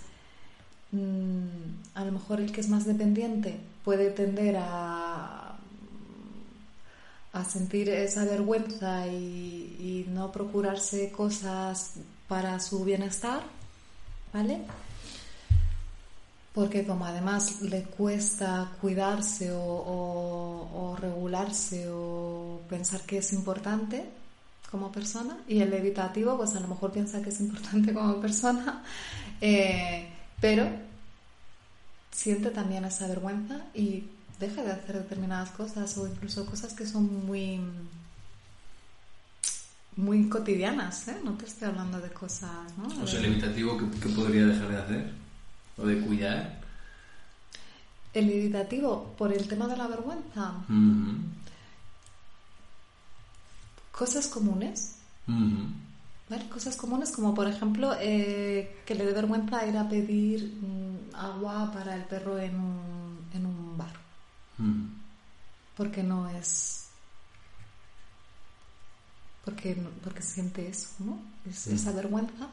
mm, a lo mejor el que es más dependiente puede tender a, a sentir esa vergüenza y, y no procurarse cosas para su bienestar, ¿vale? Porque como además le cuesta cuidarse o, o- o regularse o pensar que es importante como persona, y el evitativo pues a lo mejor piensa que es importante [laughs] como persona, eh, pero siente también esa vergüenza y deja de hacer determinadas cosas o incluso cosas que son muy muy cotidianas, ¿eh? No te estoy hablando de cosas, ¿no? O sea, el evitativo, ¿qué, qué podría dejar de hacer? ¿O de cuidar? El evitativo, por el tema de la vergüenza, cosas comunes. Cosas comunes como, por ejemplo, eh, que le dé vergüenza ir a pedir mm, agua para el perro en un, en un bar, porque no es... Porque, porque siente eso, ¿no? Es-. Esa vergüenza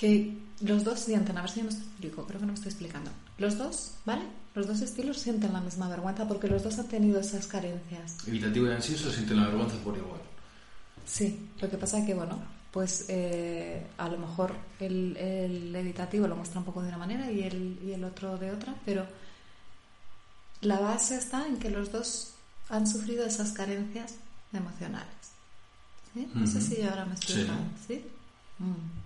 que los dos sienten, a ver si yo me explico, creo que no me estoy explicando. Los dos, ¿vale? Los dos estilos sienten la misma vergüenza porque los dos han tenido esas carencias. Evitativo y ansioso sienten la vergüenza por igual. Sí, lo que pasa es que, bueno, pues eh, a lo mejor el, el evitativo lo muestra un poco de una manera y el, y el otro de otra, pero la base está en que los dos han sufrido esas carencias emocionales. ¿Sí? No sé si ahora me estoy Sí. ¿sí? Mm.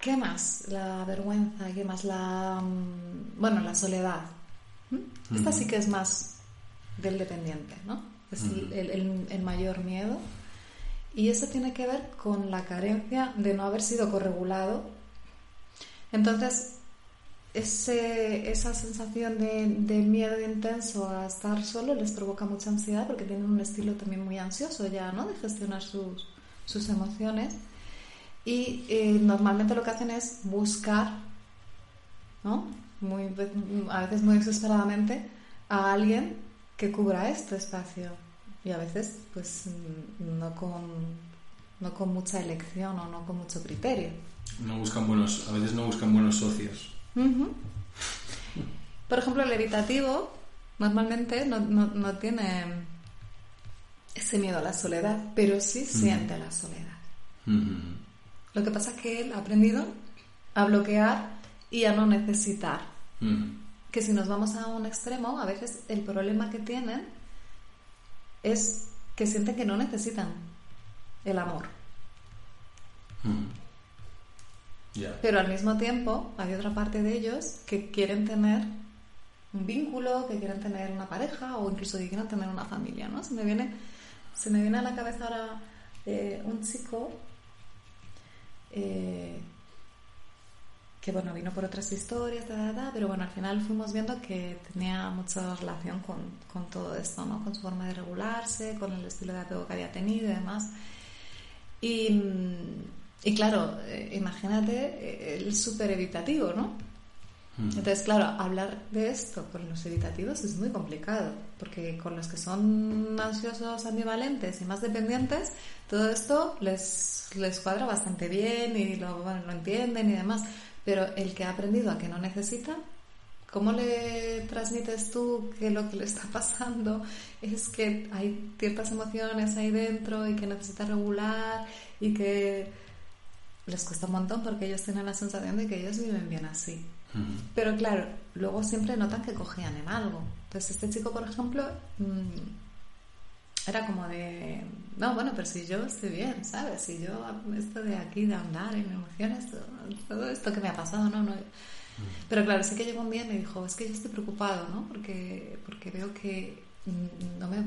¿Qué más? La vergüenza, ¿qué más? La, mm, bueno, la soledad. ¿Mm? Esta Ujú. sí que es más del dependiente, ¿no? Es el- Ujú. el, el- el mayor miedo. Y eso tiene que ver con la carencia de no haber sido corregulado. Entonces, ese, esa sensación de, de miedo intenso a estar solo les provoca mucha ansiedad porque tienen un estilo también muy ansioso ya, ¿no? De gestionar sus, sus emociones. Y eh, normalmente lo que hacen es buscar, ¿no? Muy, a veces muy desesperadamente, a alguien que cubra este espacio. Y a veces, pues, no con, no con mucha elección o no con mucho criterio. No buscan buenos, a veces no buscan buenos socios. Por ejemplo, el evitativo normalmente no, no- no tiene ese miedo a la soledad, pero sí siente la soledad. Ujú. Lo que pasa es que él ha aprendido a bloquear y a no necesitar. Ujú. Que si nos vamos a un extremo, a veces el problema que tienen es que sienten que no necesitan el amor. Ya. Pero al mismo tiempo hay otra parte de ellos que quieren tener un vínculo, que quieren tener una pareja o incluso que quieren tener una familia, ¿no? Se me viene, se me viene a la cabeza ahora eh, un chico eh, que, bueno, vino por otras historias, ta, pero bueno, al final fuimos viendo que tenía mucha relación con, con todo esto, ¿no? Con su forma de regularse, con el estilo de apego que había tenido y demás. Y, mm, y claro, eh, imagínate eh, el súper evitativo, ¿no? Ujú. Entonces, claro, hablar de esto con los evitativos es muy complicado, porque con los que son ansiosos, ambivalentes y más dependientes, todo esto les, les cuadra bastante bien y lo, bueno, lo entienden y demás. Pero el que ha aprendido a que no necesita, ¿cómo le transmites tú que lo que le está [laughs] pasando es que hay ciertas emociones ahí dentro y que necesita regular y que les cuesta un montón porque ellos tienen la sensación de que ellos viven bien así? Pero claro, luego siempre notan que cogían en algo. Entonces este chico, por ejemplo, mm, era como de, no, bueno, pero si yo estoy bien, ¿sabes? Si yo, esto de aquí, de andar en emociones, todo, esto que me ha pasado, no, no. Pero claro, sí que llegó un día y me dijo, es que yo estoy preocupado, ¿no? Porque, porque veo que no me,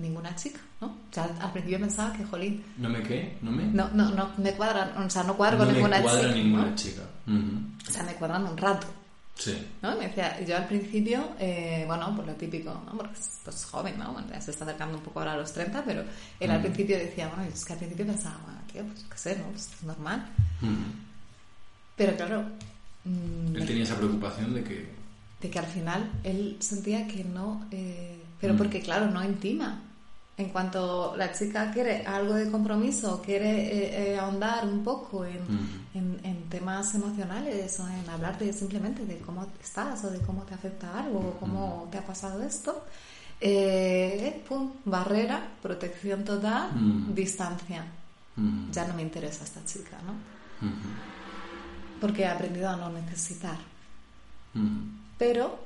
ninguna chica, ¿no? O sea, al principio pensaba que, jolín, ¿No me qué? ¿No me? no, no, no me cuadran, o sea, no cuadro No con me ninguna cuadra chica. ninguna ¿no? chica. Ujú. O sea, me cuadran un rato. Sí. ¿no? Y me decía, yo al principio, eh, bueno, pues lo típico, ¿no? Porque es pues, joven, ¿no? Bueno, ya se está acercando un poco ahora a los 30, pero él al Mm. principio decía, bueno, es que al principio pensaba, bueno, tío, pues qué sé, ¿no? Pues, es normal. Ujú. Pero claro, mm, Él tenía esa preocupación de que... de que al final él sentía que no, eh, pero Mm. porque claro, no intima. En cuanto la chica quiere algo de compromiso, quiere eh, eh, ahondar un poco en, Ujú. en, en temas emocionales o en hablar de simplemente de cómo estás o de cómo te afecta algo o cómo te ha pasado esto, eh, pum, barrera, protección total, Mm. distancia. Ujú. Ya no me interesa esta chica, ¿no? Ujú. Porque he aprendido a no necesitar. Ujú. Pero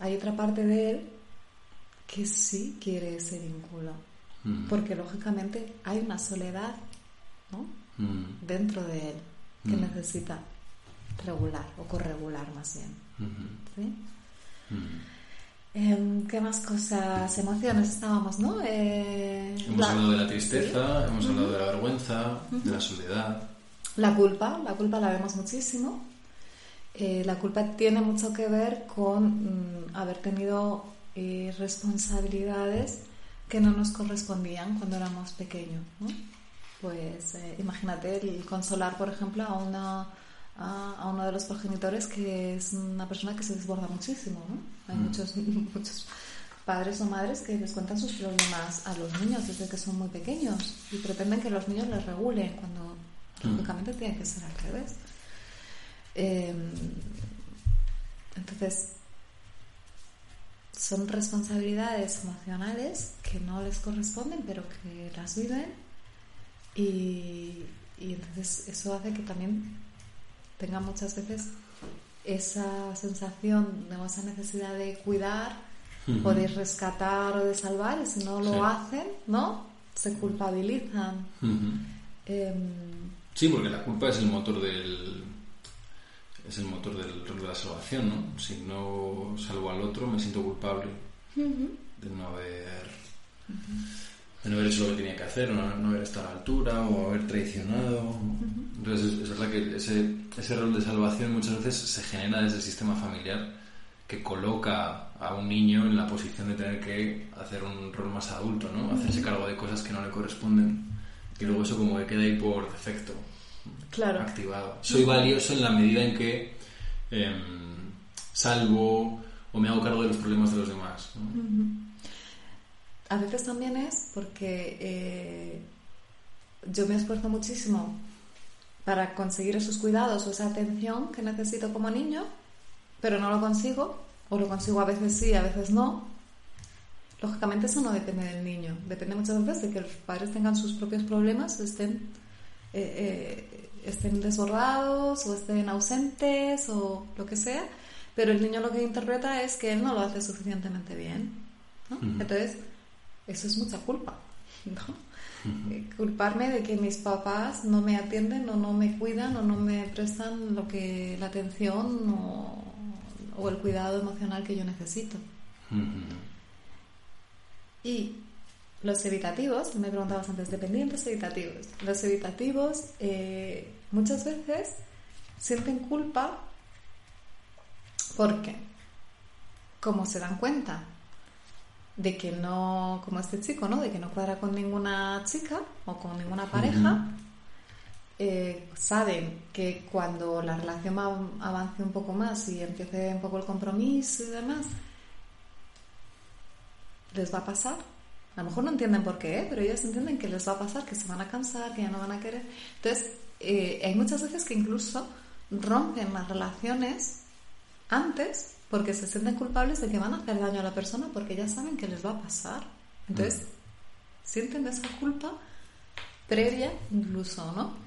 hay otra parte de él que sí quiere ese vínculo. Ujú. Porque lógicamente hay una soledad ¿no? Ujú. dentro de él que Mm. necesita regular o corregular más bien. Ujú. Em, ¿Qué más cosas? Emociones estábamos, ¿no? Eh, Hemos la- hablado de la tristeza, Sí. hemos hablado de la vergüenza, de la soledad. La culpa, la culpa la vemos muchísimo. Eh, la culpa tiene mucho que ver con mm, haber tenido eh, responsabilidades que no nos correspondían cuando éramos pequeños. ¿no? Pues eh, imagínate el consolar, por ejemplo, a, una, a, a uno de los progenitores que es una persona que se desborda muchísimo. ¿no? Hay Mm. muchos, [laughs] muchos padres o madres que les cuentan sus problemas a los niños desde que son muy pequeños y pretenden que los niños les regulen cuando Mm. lógicamente tiene que ser al revés. Eh, entonces, son responsabilidades emocionales que no les corresponden, pero que las viven y, y entonces eso hace que también tengan muchas veces esa sensación o esa necesidad de cuidar o de rescatar o de salvar y si no lo Sí. hacen, ¿no? se culpabilizan. Em, sí, porque la culpa es el motor del es el motor del de la salvación, ¿no? Si no salvo al otro, me siento culpable de no haber de no haber hecho lo que tenía que hacer, no, no haber estado a la altura o haber traicionado. Entonces es, verdad que ese, ese rol de salvación muchas veces se genera desde el sistema familiar que coloca a un niño en la posición de tener que hacer un rol más adulto, ¿no? Hacerse cargo de cosas que no le corresponden. Y luego eso como que queda ahí por defecto. Claro. Activado. Soy valioso en la medida en que em, salvo o me hago cargo de los problemas de los demás. A veces también es porque eh, yo me esfuerzo muchísimo para conseguir esos cuidados o esa atención que necesito como niño, pero no lo consigo, o lo consigo a veces sí, a veces no. Lógicamente eso no depende del niño, depende muchas veces de que los padres tengan sus propios problemas, estén, eh, eh, estén desbordados o estén ausentes o lo que sea, pero el niño lo que interpreta es que él no lo hace suficientemente bien. Entonces, eso es mucha culpa. [laughs] ¿no? Eh, culparme de que mis papás no me atienden o no me cuidan o no me prestan lo que la atención o, el cuidado emocional que yo necesito. Y los evitativos, me preguntabas antes, dependientes evitativos. Los evitativos eh, muchas veces sienten culpa porque, como se dan cuenta de que no, como este chico, ¿no? De que no cuadra con ninguna chica o con ninguna pareja. Eh, saben que cuando la relación avance un poco más y empiece un poco el compromiso y demás, les va a pasar. A lo mejor no entienden por qué, pero ellos entienden que les va a pasar, que se van a cansar, que ya no van a querer. Entonces, eh, hay muchas veces que incluso rompen las relaciones antes porque se sienten culpables de que van a hacer daño a la persona porque ya saben que les va a pasar. Entonces, mm. sienten esa culpa previa incluso, ¿no?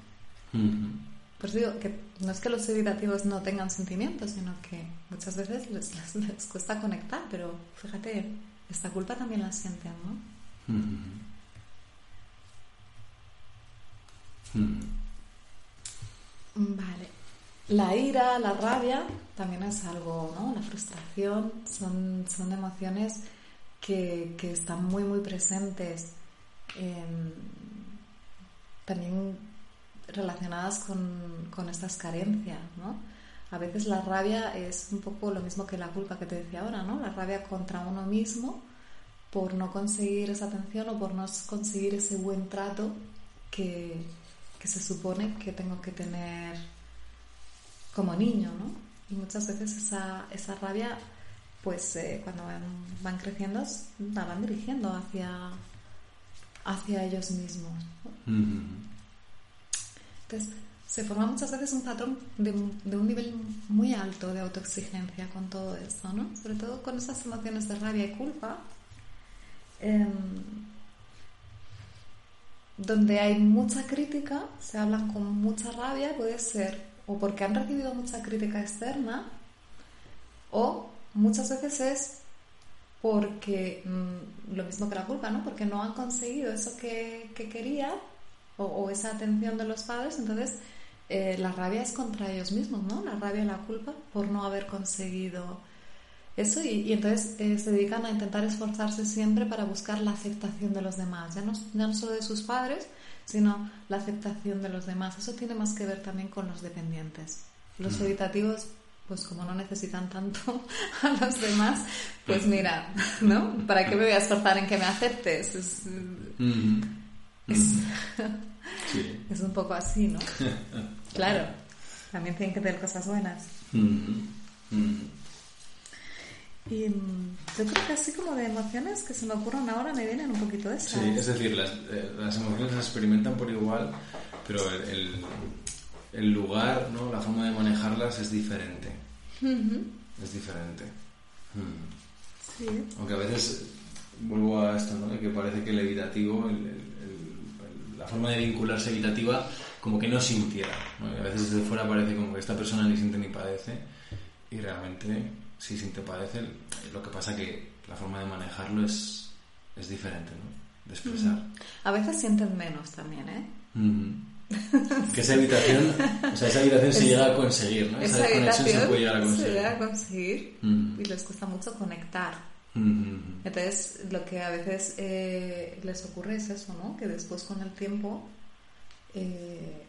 Pues digo que no es que los evitativos no tengan sentimientos, sino que muchas veces les, [laughs] les, cuesta conectar, pero fíjate, esta culpa también la sienten, ¿no? Vale. La ira, la rabia, también es algo, ¿no? La frustración, son, son emociones que, que están muy, muy presentes. también relacionadas con, con, estas carencias, ¿no? A veces la rabia es un poco lo mismo que la culpa que te decía ahora, ¿no? La rabia contra uno mismo por no conseguir esa atención o por no conseguir ese buen trato que, que se supone que tengo que tener como niño, ¿no? Y muchas veces esa, esa rabia, pues eh, cuando van, creciendo, la van dirigiendo hacia, hacia ellos mismos. Entonces, se forma muchas veces un patrón de, de, un nivel muy alto de autoexigencia con todo esto, ¿no? Sobre todo con esas emociones de rabia y culpa, em, donde hay mucha crítica, se hablan con mucha rabia, puede ser o porque han recibido mucha crítica externa o muchas veces es porque mm, lo mismo que la culpa, ¿no? Porque no han conseguido eso que, que querían o, esa atención de los padres, entonces eh, la rabia es contra ellos mismos, ¿no? La rabia y la culpa por no haber conseguido eso y, entonces eh, se dedican a intentar esforzarse siempre para buscar la aceptación de los demás, ya no, ya no solo de sus padres, sino la aceptación de los demás. Eso tiene más que ver también con los dependientes. Los meditativos, pues como no necesitan tanto [laughs] a los demás, pues mira, ¿no? ¿Para qué me voy a esforzar en que me aceptes? Es, [laughs] es, un poco así, ¿no? [laughs] Claro, también tienen que tener cosas buenas. Y mm, yo creo que así como de emociones que se me ocurren ahora me vienen un poquito de esas. Sí, es decir, las, eh, las emociones se experimentan por igual, pero el, el, lugar, ¿no? la forma de manejarlas es diferente. Es diferente. Mm. Sí. Aunque a veces vuelvo a esto, ¿no? Que parece que el evitativo, la forma de vincularse evitativa, como que no sintiera. a veces desde fuera parece como que esta persona ni siente ni padece y realmente sí, sí te parece. Lo que pasa que la forma de manejarlo es, es diferente, ¿no? De expresar. A veces sienten menos también, ¿eh? Ujú. Que esa habitación, o sea, esa habitación se llega a conseguir, ¿no? Esa, Esa conexión se puede llegar a se conseguir. llega a conseguir Mm. y les cuesta mucho conectar. Entonces, lo que a veces eh, les ocurre es eso, ¿no? Que después con el tiempo, eh,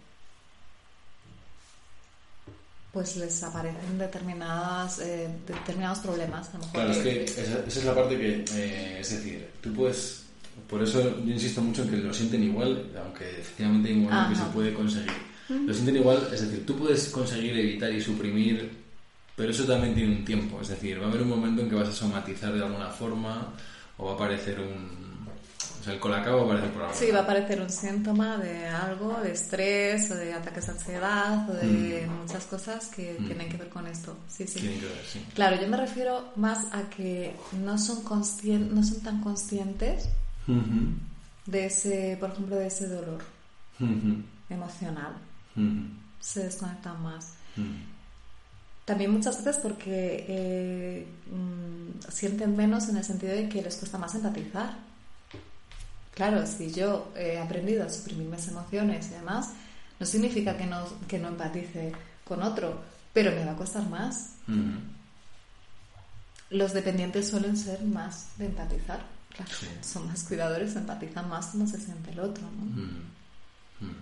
pues les aparecen determinadas, eh, determinados problemas. A lo mejor Claro, es que- esa, esa es la parte que, eh, es decir, tú puedes, por eso yo insisto mucho en que lo sienten igual, aunque efectivamente hay un momento que se puede conseguir. Lo sienten igual, es decir, tú puedes conseguir evitar y suprimir, pero eso también tiene un tiempo, es decir, va a haber un momento en que vas a somatizar de alguna forma o va a aparecer un... O sea, el colacao va a aparecer por algo. Sí, va a aparecer un síntoma de algo, de estrés, o de ataques de ansiedad, o de muchas cosas que Mm. tienen que ver con esto. Sí, sí. Tiene que ver, sí. Claro, yo me refiero más a que no son, conscien- no son tan conscientes de ese, por ejemplo, de ese dolor emocional. Se desconectan más. También muchas veces porque eh, mm, sienten menos en el sentido de que les cuesta más empatizar. Claro, si yo he aprendido a suprimir mis emociones y demás, no significa que no, que no empatice con otro, pero me va a costar más. Ujú. Los dependientes suelen ser más de empatizar. Claro, Sí. son más cuidadores, empatizan más cómo se siente el otro. ¿no? Ujú. Ujú.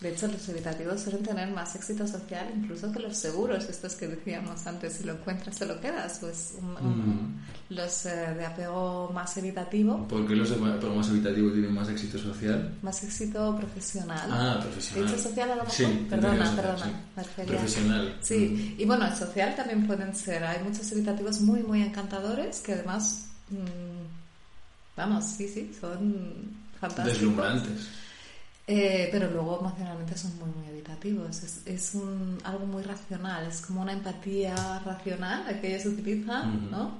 De hecho, los evitativos suelen tener más éxito social incluso que los seguros, estos que decíamos antes, si lo encuentras te lo quedas. Pues un- un- los eh, de apego más evitativo, ¿Por qué los de apego más evitativo tienen más éxito social? más éxito profesional. Ah, profesional. ¿He dicho social a lo mejor? Sí, perdona, social, perdona. sí. Profesional. Sí, y bueno, el social también pueden ser. Hay muchos evitativos muy, muy encantadores que además, mm, vamos, sí, sí, son fantásticos. Deslumbrantes. Eh, pero luego emocionalmente son muy, muy evitativos. Es, es un, algo muy racional, es como una empatía racional la que ellos utilizan. ¿no?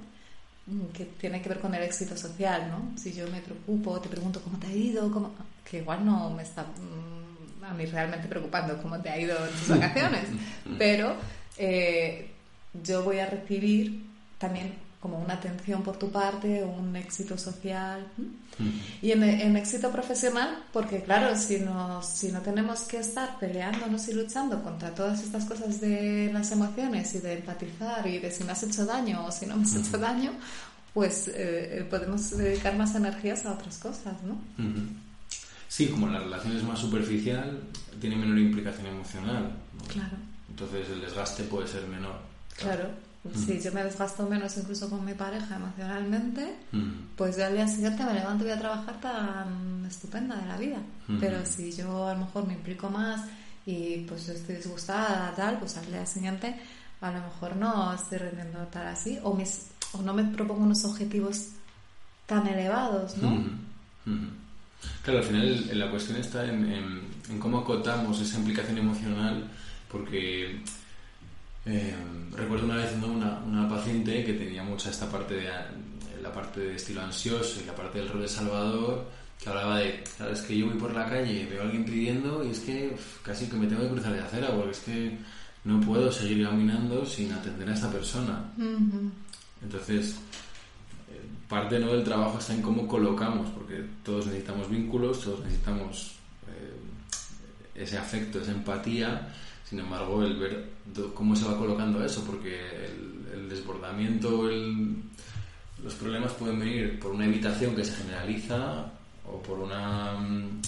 Mm, Que tiene que ver con el éxito social, ¿no? Si yo me preocupo, te pregunto cómo te ha ido, cómo... que igual no me está mm, a mí realmente preocupando cómo te ha ido en tus [laughs] vacaciones, pero eh, yo voy a recibir también como una atención por tu parte, un éxito social. Y en, en éxito profesional, porque claro, si no, si no tenemos que estar peleándonos y luchando contra todas estas cosas de las emociones y de empatizar y de si me has hecho daño o si no me has hecho daño, pues eh, podemos dedicar más energías a otras cosas, ¿no? Sí, como la relación es más superficial, tiene menor implicación emocional. ¿no? Claro, Entonces el desgaste puede ser menor. claro. Si yo me desgasto menos incluso con mi pareja emocionalmente, Ujú. pues yo al día siguiente me levanto y voy a trabajar tan estupenda de la vida. Ujú. Pero si yo a lo mejor me implico más y pues estoy disgustada, tal, pues al día siguiente a lo mejor no estoy rendiendo tal así o, mis, o no me propongo unos objetivos tan elevados, ¿no? Ujú. Ujú. Claro, al final la cuestión está en, en- en cómo acotamos esa implicación emocional, porque eh, recuerdo una vez ¿no? una, una paciente que tenía mucha esta parte de la parte de estilo ansioso y la parte del rol de salvador que hablaba de, claro, es que yo voy por la calle, veo a alguien pidiendo y es que uf, casi que me tengo que cruzar de acera porque es que no puedo seguir caminando sin atender a esta persona. Entonces, eh, parte ¿no? del trabajo está en cómo colocamos, porque todos necesitamos vínculos, todos necesitamos eh, ese afecto, esa empatía. Sin embargo, el ver cómo se va colocando eso, porque el, el desbordamiento, el- los problemas pueden venir por una evitación que se generaliza o por una mm,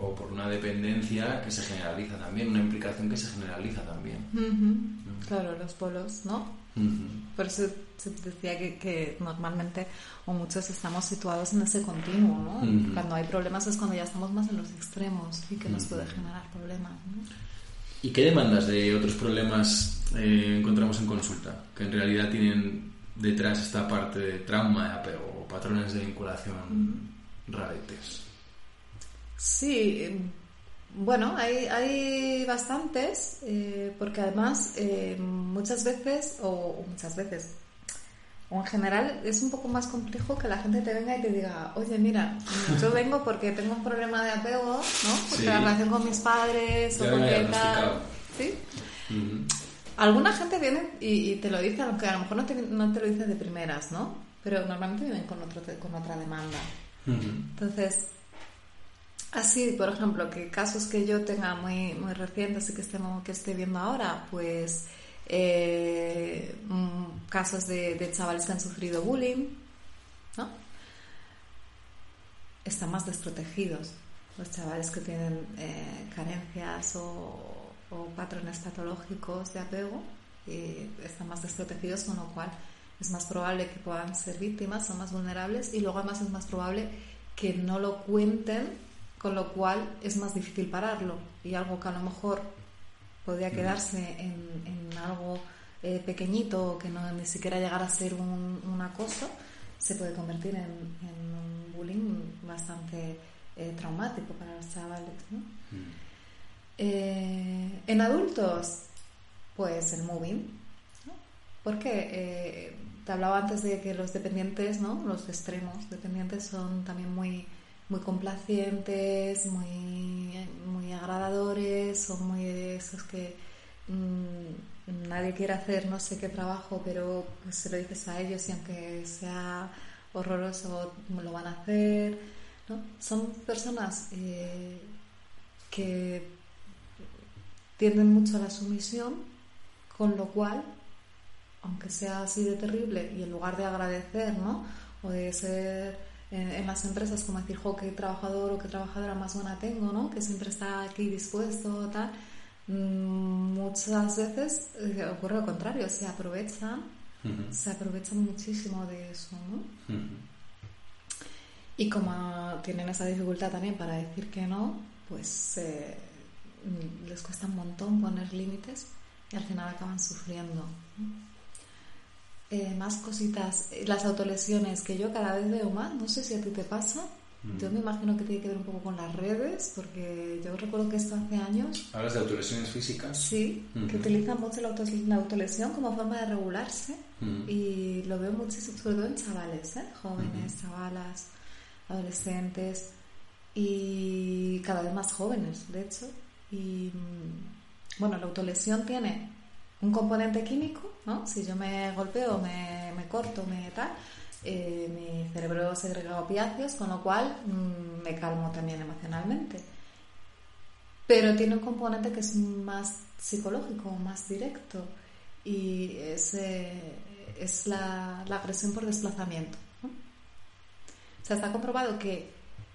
o por una dependencia que se generaliza también, una implicación que se generaliza también. Ujú. Claro, los polos, ¿no? Ujú. Por eso se decía que, que normalmente o muchos estamos situados en ese continuo, ¿no? Cuando hay problemas es cuando ya estamos más en los extremos y que nos puede generar problemas, ¿no? ¿Y qué demandas de otros problemas eh, encontramos en consulta? Que en realidad tienen detrás esta parte de trauma de apego o patrones de vinculación raretes. Sí, eh, bueno, hay, hay bastantes, eh, porque además eh, muchas veces, o muchas veces, o en general es un poco más complejo que la gente te venga y te diga, oye, mira, yo vengo porque tengo un problema de apego, ¿no? Porque Sí. la relación con mis padres, Ya o porque había tal. ¿Sí? Ujú. Alguna gente viene y, y te lo dice, aunque a lo mejor no te, no te lo dice de primeras, ¿no? Pero normalmente vienen con, otro, con otra demanda. Ujú. Entonces, Así, por ejemplo, que casos que yo tenga muy, muy recientes y que, estemos, que esté viendo ahora, pues eh, mm, casos de, chavales que han sufrido bullying, ¿no? Están más desprotegidos. Los chavales que tienen eh, carencias o, o, patrones patológicos de apego eh, están más desprotegidos, con lo cual es más probable que puedan ser víctimas, son más vulnerables y luego además es más probable que no lo cuenten con lo cual es más difícil pararlo y algo que a lo mejor podría quedarse en, algo eh, pequeñito o que no ni siquiera llegara a ser un, acoso, se puede convertir en, un bullying bastante eh, traumático para los chavales. Eh, en adultos, pues el moving. ¿no? Porque te hablaba antes de que los dependientes, ¿no? los extremos dependientes son también muy muy complacientes, muy, muy agradadores, son muy de esos que mm, nadie quiere hacer no sé qué trabajo, pero pues, se lo dices a ellos y aunque sea horroroso lo van a hacer. ¿no? Son personas eh, que tienden mucho a la sumisión, con lo cual, aunque sea así de terrible, y en lugar de agradecer, ¿no? o de ser en, las empresas como decir, jo, qué trabajador o qué trabajadora más buena tengo, ¿no? Que siempre está aquí dispuesto, tal. Mm, muchas veces eh, ocurre lo contrario, se aprovechan, se aprovechan muchísimo de eso, ¿no? Y como tienen esa dificultad también para decir que no, pues eh, les cuesta un montón poner límites y al final acaban sufriendo. Eh, más cositas. Las autolesiones, que yo cada vez veo más, no sé si a ti te pasa. Mm. Yo me imagino que tiene que ver un poco con las redes, porque yo recuerdo que esto hace años. ¿Hablas de autolesiones físicas? Sí, que utilizan mucho la, autolesión como forma de regularse y lo veo muchísimo, sobre todo en chavales, ¿eh? jóvenes, chavalas, adolescentes y cada vez más jóvenes, de hecho. Y mm, bueno, la autolesión tiene un componente químico, ¿no? Si yo me golpeo, me, corto, me tal, eh, mi cerebro segrega opiáceos, con lo cual mm, me calmo también emocionalmente. Pero tiene un componente que es más psicológico, más directo, y es, es la, la, agresión por desplazamiento. O sea, está comprobado que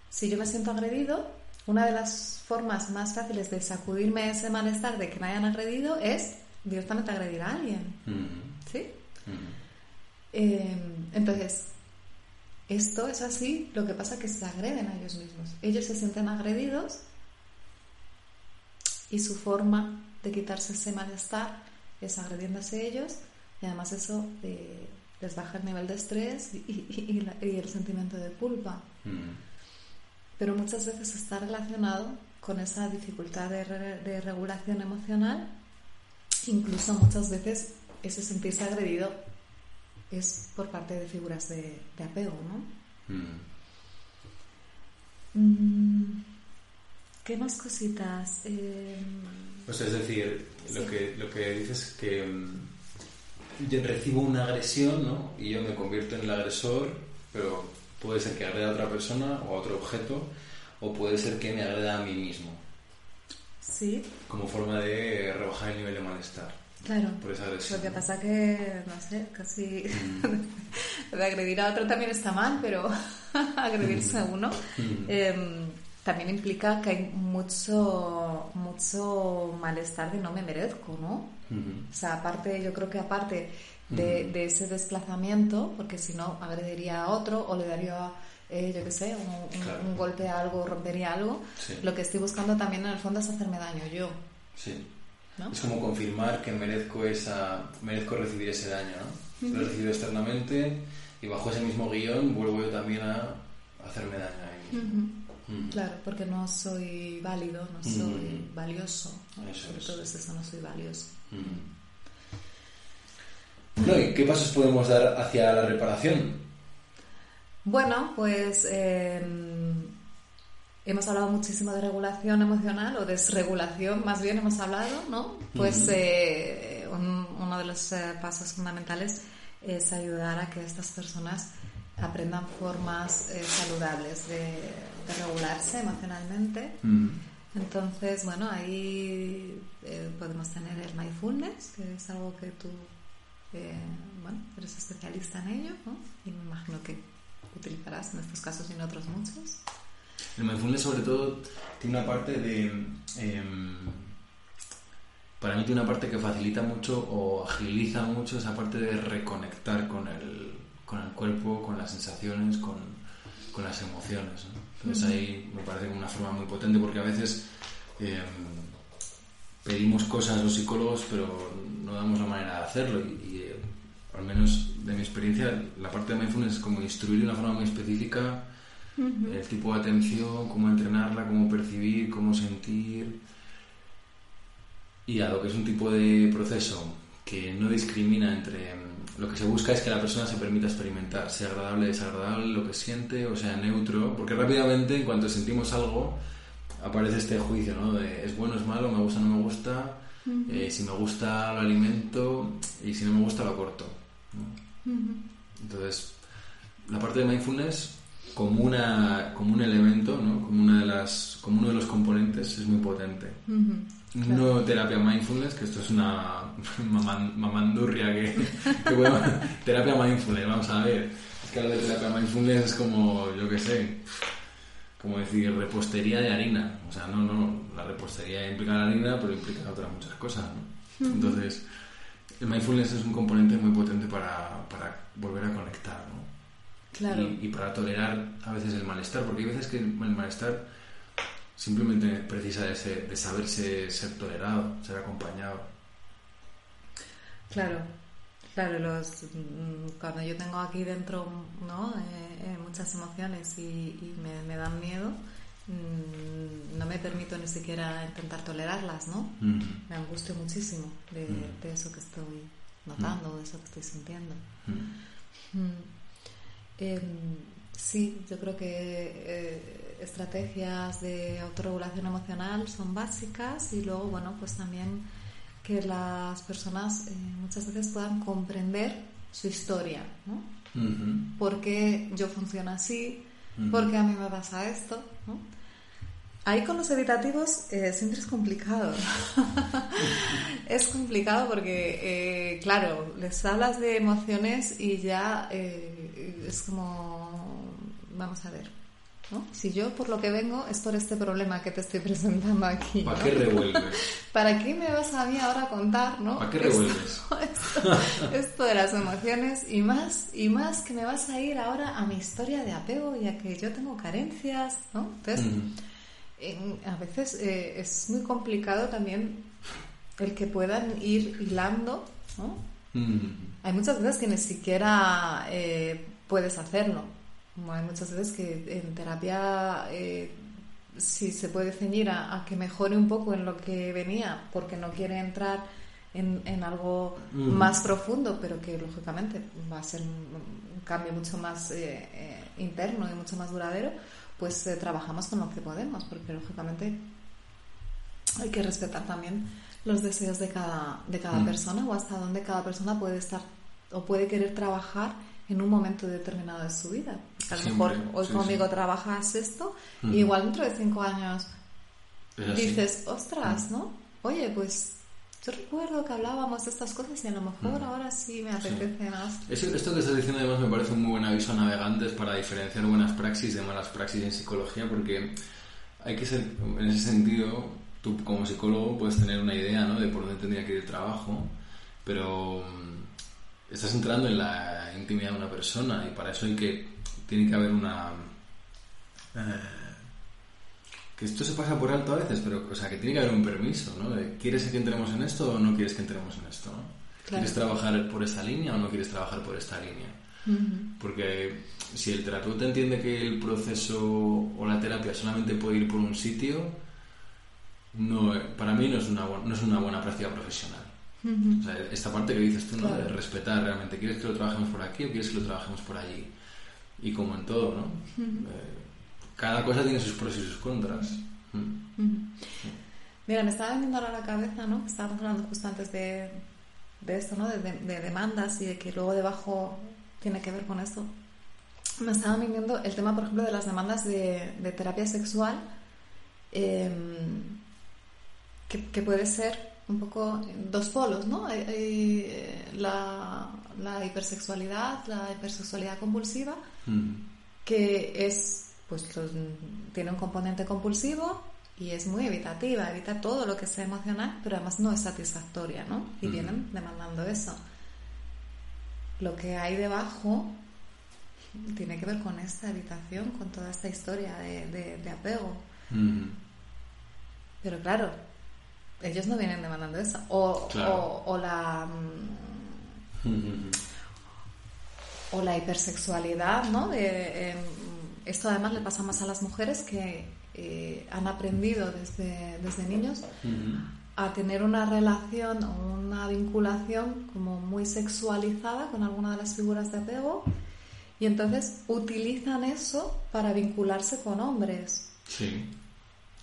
si yo me siento agredido, una de las formas más fáciles de sacudirme ese malestar de que me hayan agredido es directamente agredir a alguien. ¿Sí? Eh, entonces, esto es así, lo que pasa es que se agreden a ellos mismos. Ellos se sienten agredidos y su forma de quitarse ese malestar es agrediéndose a ellos y además eso eh, les baja el nivel de estrés y, el sentimiento de culpa. Pero muchas veces está relacionado con esa dificultad de regulación emocional Incluso muchas veces ese sentirse agredido es por parte de figuras de, apego, ¿no? Mm. Mm, ¿Qué más cositas? Eh... Pues es decir, lo, que, lo que dices es que mm, yo recibo una agresión, ¿no? Y yo me convierto en el agresor, pero puede ser que agreda a otra persona o a otro objeto, o puede ser que me agreda a mí mismo. Sí. Como forma de rebajar el nivel de malestar. Claro. Por esa agresión. Lo que pasa que, no sé, casi. Mm. [laughs] de agredir a otro también está mal, pero [laughs] agredirse a uno mm. em, también implica que hay mucho, mucho malestar de no me merezco, ¿no? Mm. O sea, aparte, yo creo que aparte de, de ese desplazamiento, porque si no agrediría a otro o le daría eh, yo qué sé, un, golpe a algo, rompería algo, lo que estoy buscando también en el fondo es hacerme daño yo. Sí. Es como confirmar que merezco esa merezco recibir ese daño, ¿no? Lo he recibido externamente y bajo ese mismo guion vuelvo yo también a hacerme daño a mí Claro, porque no soy válido, no soy valioso. Sobre todo es eso, no soy valioso. ¿y qué pasos podemos dar hacia la reparación? Bueno, pues em, hemos hablado muchísimo de regulación emocional o desregulación, más bien hemos hablado, ¿no? Pues eh, uno de los eh, pasos fundamentales es ayudar a que estas personas aprendan formas eh, saludables de, regularse emocionalmente. Entonces, bueno, ahí eh, podemos tener el mindfulness, que es algo que tú, eh, bueno, eres especialista en ello, ¿no? Y me imagino que utilizarás en estos casos y en otros muchos. El mindfulness sobre todo tiene una parte de... Em, para mí tiene una parte que facilita mucho o agiliza mucho esa parte de reconectar con el, con el cuerpo, con las sensaciones, con, con las emociones. Entonces ahí me parece una forma muy potente porque a veces em, pedimos cosas a los psicólogos pero no damos la manera de hacerlo y, eh, al menos de mi experiencia la parte de mindfulness es como instruir de una forma muy específica el tipo de atención, cómo entrenarla, cómo percibir, cómo sentir. Y a lo que es un tipo de proceso que no discrimina entre lo que se busca es que la persona se permita experimentar, sea agradable, desagradable, lo que siente, o sea, neutro, porque rápidamente en cuanto sentimos algo aparece este juicio, ¿no? De es bueno, es malo, me gusta, no me gusta, eh, si me gusta lo alimento y si no me gusta lo corto. Entonces, la parte de mindfulness como, una, como un elemento, ¿no? como, una de las, como uno de los componentes es muy potente. No terapia mindfulness, que esto es una [laughs] mamandurria que, [laughs] terapia mindfulness, vamos a ver. Es que hablar de terapia mindfulness es como, yo qué sé, como decir repostería de harina. O sea, no, no, la repostería implica la harina, pero implica otras muchas cosas, ¿no? Entonces, el mindfulness es un componente muy potente para, para volver a conectar, ¿no? Claro. Y, y, para tolerar a veces el malestar, porque hay veces que el malestar simplemente precisa de, de saberse ser tolerado, ser acompañado. Claro, claro, los, mm, cuando yo tengo aquí dentro ¿no? Eh, eh, muchas emociones y, me, dan miedo, no me permito ni siquiera intentar tolerarlas, ¿no? Me angustio muchísimo de, eso que estoy notando, de eso que estoy sintiendo. Em, sí, yo creo que eh, estrategias de autorregulación emocional son básicas y luego, bueno, pues también que las personas eh, muchas veces puedan comprender su historia, ¿no? ¿Por qué yo funciono así? ¿Por qué a mí me pasa esto? Ahí con los evitativos eh, siempre es complicado. [laughs] es complicado porque, eh, claro, les hablas de emociones y ya eh, es como, vamos a ver, ¿no? Si yo por lo que vengo es por este problema que te estoy [laughs] presentando aquí. ¿Para qué revuelves? [laughs] ¿Para qué me vas a mí ahora a contar, no? ¿Para qué revuelves? [laughs] Esto, de las emociones y más, y más que me vas a ir ahora a mi historia de apego y a que yo tengo carencias, ¿no? Entonces a veces eh, es muy complicado también el que puedan ir hilando, ¿no? Mm. Hay muchas veces que ni siquiera eh, puedes hacerlo. Hay muchas veces que en terapia eh, si se puede ceñir a, que mejore un poco en lo que venía porque no quiere entrar en, algo más profundo, pero que lógicamente va a ser un, cambio mucho más interno y mucho más duradero pues eh, trabajamos con lo que podemos, porque lógicamente hay que respetar también los deseos de cada, de cada mm. persona o hasta dónde cada persona puede estar o puede querer trabajar en un momento determinado de su vida. A lo mejor hoy conmigo trabajas esto y igual dentro de cinco años dices, ostras. ¿no? Oye, pues yo recuerdo que hablábamos de estas cosas y a lo mejor ahora sí me apetece más. esto que estás diciendo además me parece un muy buen aviso a navegantes para diferenciar buenas praxis de malas praxis en psicología porque hay que ser, en ese sentido, tú como psicólogo puedes tener una idea ¿no? de por dónde tendría que ir el trabajo, pero mm, estás entrando en la intimidad de una persona y para eso hay que, tiene que haber una... Eh, que esto se pasa por alto a veces, pero o sea, que tiene que haber un permiso, ¿no? ¿Quieres que entremos en esto o no quieres que entremos en esto? ¿no? ¿Quieres trabajar por esta línea o no quieres trabajar por esta línea? Porque si el terapeuta entiende que el proceso o la terapia solamente puede ir por un sitio, no, para mí no es una, no es una buena práctica profesional. O sea, esta parte que dices tú, ¿no? De respetar realmente, ¿quieres que lo trabajemos por aquí o quieres que lo trabajemos por allí? Y como en todo, ¿no? cada cosa tiene sus pros y sus contras. Mm. Mira, me estaba viniendo ahora la cabeza, ¿no? Estábamos hablando justo antes de, de esto, ¿no? De, demandas y de que luego debajo tiene que ver con esto. me estaba viniendo el tema, por ejemplo, de las demandas de, de terapia sexual, em, que, que, puede ser un poco dos polos, ¿no? Hay, eh, la, la, hipersexualidad, la hipersexualidad compulsiva, Mm. que es, pues, tiene un componente compulsivo y es muy evitativa, evita todo lo que sea emocional, pero además no es satisfactoria, ¿no? Y Mm. vienen demandando eso. Lo que hay debajo tiene que ver con esta evitación, con toda esta historia de, de- de apego. Mm. Pero claro, ellos no vienen demandando eso. O, Claro. o, o la... mm, o la hipersexualidad, ¿no? De, em, esto además le pasa más a las mujeres que eh, han aprendido desde, desde niños a tener una relación o una vinculación como muy sexualizada con alguna de las figuras de apego y entonces utilizan eso para vincularse con hombres. Sí.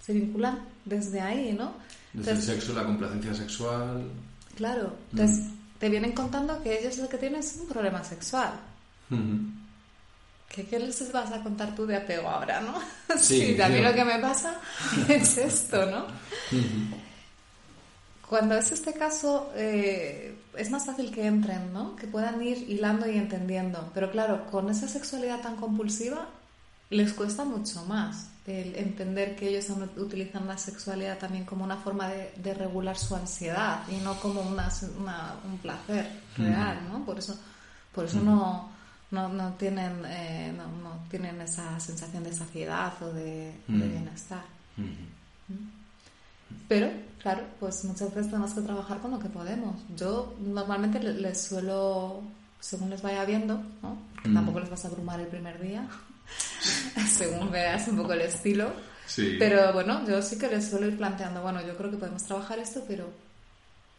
Se vinculan desde ahí, ¿no? Desde el Entonces, sexo, la complacencia sexual. claro, entonces te vienen contando que ellos lo que tienen es un problema sexual. Mm. ¿Qué, ¿Qué les vas a contar tú de apego ahora, no? [laughs] Sí, a mí sí. lo que me pasa [laughs] es esto, ¿no? Mm. Cuando es este caso, eh, es más fácil que entren, ¿no? Que puedan ir hilando y entendiendo. Pero claro, con esa sexualidad tan compulsiva, les cuesta mucho más el entender que ellos utilizan la sexualidad también como una forma de, de regular su ansiedad y no como una, una- un placer real, ¿no? Por eso, por eso no, no, no tienen, eh, no, no tienen esa sensación de saciedad o de, de bienestar. Pero, claro, pues muchas veces tenemos que trabajar con lo que podemos. Yo normalmente le- les suelo, según les vaya viendo, ¿no? Porque tampoco les vas a abrumar el primer día, [laughs] según veas un poco el estilo. Sí. Pero bueno, yo sí que les suelo ir planteando, bueno, yo creo que podemos trabajar esto, pero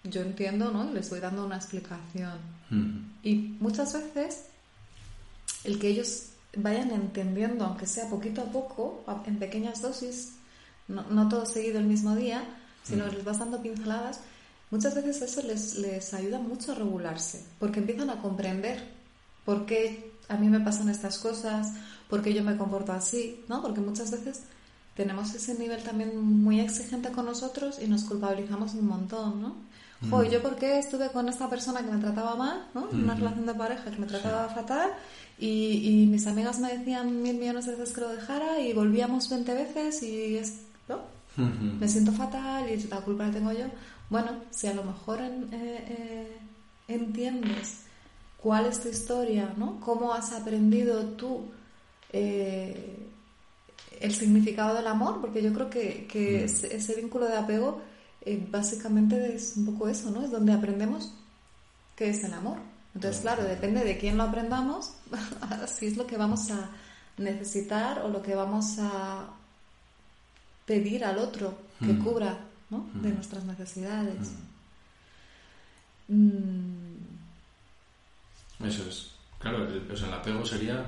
yo entiendo, ¿no? Y les voy dando una explicación. Mm. Y muchas veces el que ellos vayan entendiendo, aunque sea poquito a poco, en pequeñas dosis, no, no todo seguido el mismo día, sino Mm. les vas dando pinceladas, muchas veces eso les, les ayuda mucho a regularse, porque empiezan a comprender por qué a mí me pasan estas cosas, por qué yo me comporto así, ¿no? Porque muchas veces tenemos ese nivel también muy exigente con nosotros y nos culpabilizamos un montón, ¿no? Jo, ¿y yo por qué estuve con esta persona que me trataba mal, ¿no? En una relación de pareja que me trataba fatal y, y mis amigas me decían mil millones de veces que lo dejara y volvíamos 20 veces y es, ¿no? Mm. me siento fatal y la culpa la tengo yo. Bueno, si a lo mejor en- eh, eh, entiendes cuál es tu historia, ¿no? Cómo has aprendido tú eh, el significado del amor, porque yo creo que, que Mm. ese, ese vínculo de apego eh, básicamente es un poco eso, ¿no? Es donde aprendemos qué es el amor. Entonces, claro, depende de quién lo aprendamos, [laughs] así es lo que vamos a necesitar o lo que vamos a pedir al otro que Mm. cubra ¿no? de Mm. nuestras necesidades. Eso es. Claro, el, o sea, el apego sería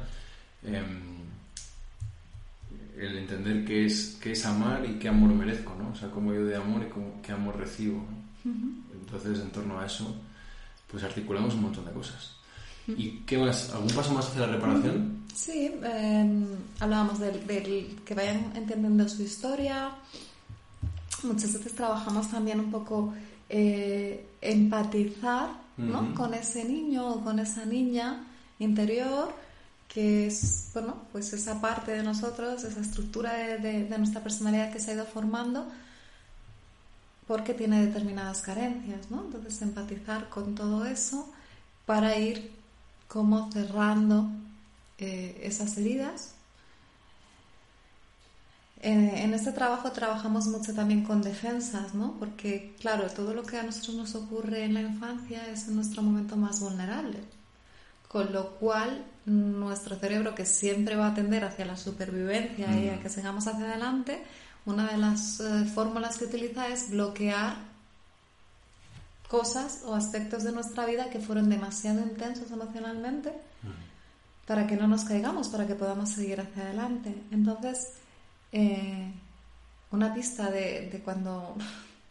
em, entender qué es, qué es amar y qué amor merezco, ¿no? O sea, cómo yo de amor y cómo, qué amor recibo, ¿no? Entonces, en torno a eso, pues articulamos un montón de cosas. ¿Y qué más? ¿Algún paso más hacia la reparación? Sí, eh, hablábamos del, del que vayan entendiendo su historia. Muchas veces trabajamos también un poco eh, empatizar ¿no? Con ese niño o con esa niña interior que es, bueno, pues esa parte de nosotros, esa estructura de, de- nuestra personalidad que se ha ido formando porque tiene determinadas carencias, ¿no? Entonces empatizar con todo eso para ir como cerrando eh, esas heridas. En este trabajo trabajamos mucho también con defensas, ¿no? Porque, claro, todo lo que a nosotros nos ocurre en la infancia es en nuestro momento más vulnerable. Con lo cual, nuestro cerebro, que siempre va a tender hacia la supervivencia y a que sigamos hacia adelante, una de las eh, fórmulas que utiliza es bloquear cosas o aspectos de nuestra vida que fueron demasiado intensos emocionalmente para que no nos caigamos, para que podamos seguir hacia adelante. Entonces, eh, una pista de, de cuando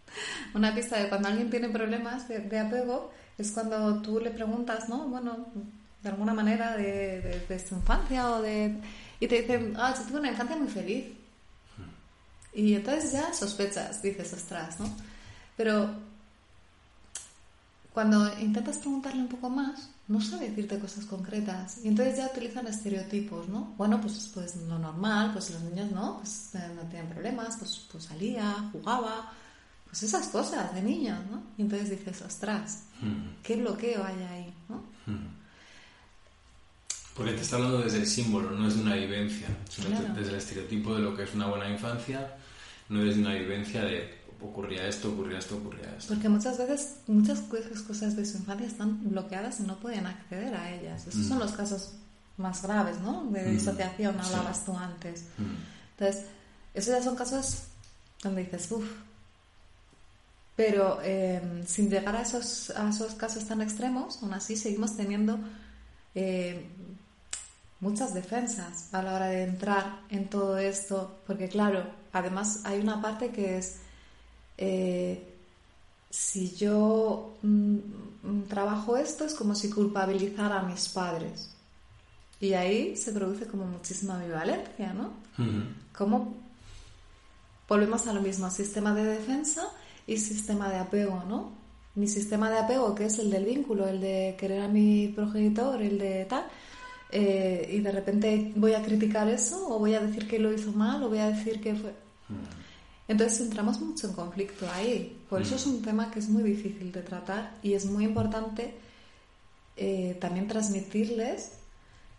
[laughs] una pista de cuando alguien tiene problemas de, de apego es cuando tú le preguntas, ¿no? Bueno, de alguna manera de, de, su infancia o de... Y te dicen, ah, yo tuve una infancia muy feliz. Y entonces ya sospechas, dices, ostras, ¿no? Pero cuando intentas preguntarle un poco más, no sabe decirte cosas concretas. Y entonces ya utilizan estereotipos, ¿no? Bueno, pues, pues lo normal, pues los niños no, pues eh, no tienen problemas, pues, pues salía, jugaba, pues esas cosas de niños, ¿no? Y entonces dices, ostras, ¿qué bloqueo hay ahí, ¿no? Porque te está hablando desde el símbolo, no es de una vivencia, sino desde el estereotipo de lo que es una buena infancia, no desde una vivencia de ocurría esto, ocurría esto, ocurría esto. Porque muchas veces, muchas cosas de su infancia están bloqueadas y no pueden acceder a ellas. Esos son mm. los casos más graves, ¿no? De mm. disociación, hablabas tú antes. Mm. Entonces, esos ya son casos donde dices, uff. Pero em, sin llegar a esos, a esos casos tan extremos, aún así seguimos teniendo eh, muchas defensas a la hora de entrar en todo esto, porque claro, además hay una parte que es, eh, si yo mm, mm, trabajo esto es como si culpabilizara a mis padres. Y ahí se produce como muchísima ambivalencia, ¿no? Como volvemos a lo mismo, sistema de defensa y sistema de apego, ¿no? Mi sistema de apego, que es el del vínculo, el de querer a mi progenitor, el de tal, eh, y de repente voy a criticar eso o voy a decir que lo hizo mal o voy a decir que fue... Mm. Entonces entramos mucho en conflicto ahí. Por eso es un tema que es muy difícil de tratar y es muy importante eh, también transmitirles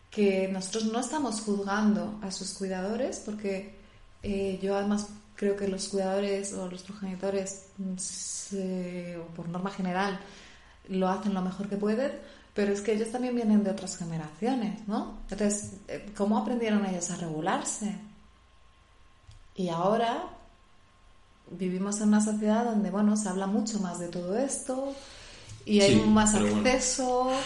que nosotros no estamos juzgando a sus cuidadores porque eh, yo además creo que los cuidadores o los progenitores, mm, por norma general, lo hacen lo mejor que pueden, pero es que ellos también vienen de otras generaciones, ¿no? Entonces, eh, ¿cómo aprendieron ellos a regularse? Y ahora vivimos en una sociedad donde, bueno, se habla mucho más de todo esto y hay más acceso. [laughs]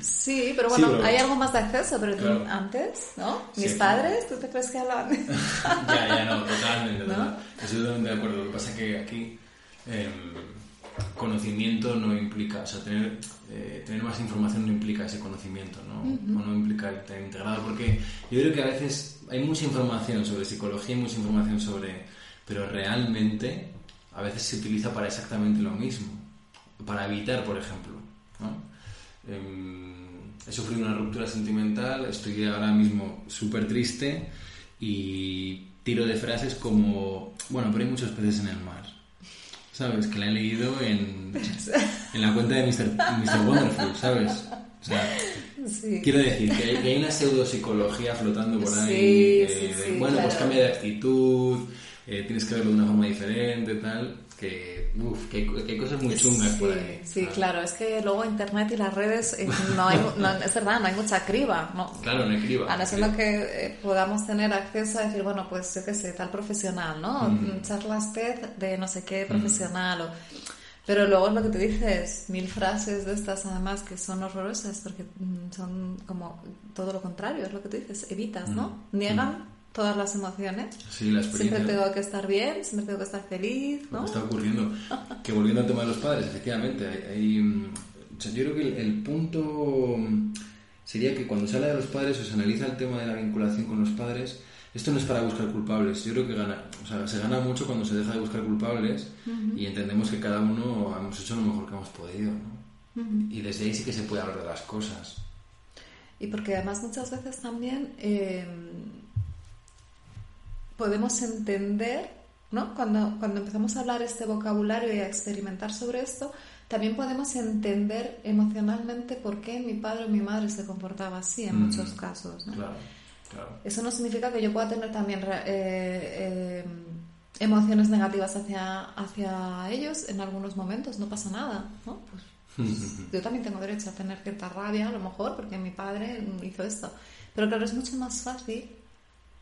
Sí, pero bueno, hay algo más de acceso, pero antes, ¿no? Mis padres, ¿tú te crees que hablaban? [laughs] ya, ya, no, totalmente, [laughs] ¿no? Estoy totalmente de acuerdo. Lo que pasa es que aquí... Em, conocimiento no implica, o sea, tener, eh, tener más información no implica ese conocimiento, ¿no? O no implica estar integrado, porque yo creo que a veces hay mucha información sobre psicología y mucha información sobre... Pero realmente a veces se utiliza para exactamente lo mismo, para evitar, por ejemplo, ¿no? Em, he sufrido una ruptura sentimental, estoy ahora mismo súper triste y tiro de frases como, bueno, pero hay muchos peces en el mar. ¿Sabes? Que la he leído en, [laughs] en la cuenta de Mr. Mr. Wonderful, ¿sabes? O sea, quiero decir que hay, que hay, una pseudopsicología flotando por ahí. Eh, bueno, pues cambia de actitud, eh, tienes que verlo de una forma diferente, tal que, uf, que, hay, cosas muy chungas sí, por ahí. Sí, claro, es que luego Internet y las redes, eh, no hay, es verdad, no hay mucha criba. No. Claro, no hay criba. A no ser que eh, podamos tener acceso a decir, bueno, pues yo qué sé, tal profesional, ¿no? Mm. Charlas TED de no sé qué profesional. O... Pero luego es lo que te dices, mil frases de estas además que son horrorosas porque mm, son como todo lo contrario, es lo que tú dices, evitas, ¿no? Niegan todas las emociones. Sí, la experiencia. Siempre tengo que estar bien, siempre tengo que estar feliz, ¿no? Lo que está ocurriendo. [laughs] que volviendo al tema de los padres, efectivamente, hay, mm, yo creo que el, punto mm, sería que cuando se habla de los padres o se analiza el tema de la vinculación con los padres, esto no es para buscar culpables. Yo creo que gana, o sea, se gana mucho cuando se deja de buscar culpables y entendemos que cada uno hemos hecho lo mejor que hemos podido, ¿no? Y desde ahí sí que se puede hablar de las cosas. Y porque además muchas veces también eh, podemos entender, ¿no? Cuando, cuando empezamos a hablar este vocabulario y a experimentar sobre esto, también podemos entender emocionalmente por qué mi padre o mi madre se comportaba así en muchos casos. ¿no? Claro, claro. Eso no significa que yo pueda tener también eh, eh, emociones negativas hacia, hacia ellos en algunos momentos, no pasa nada. ¿no? Pues, pues yo también tengo derecho a tener cierta rabia, a lo mejor, porque mi padre hizo esto. Pero claro, es mucho más fácil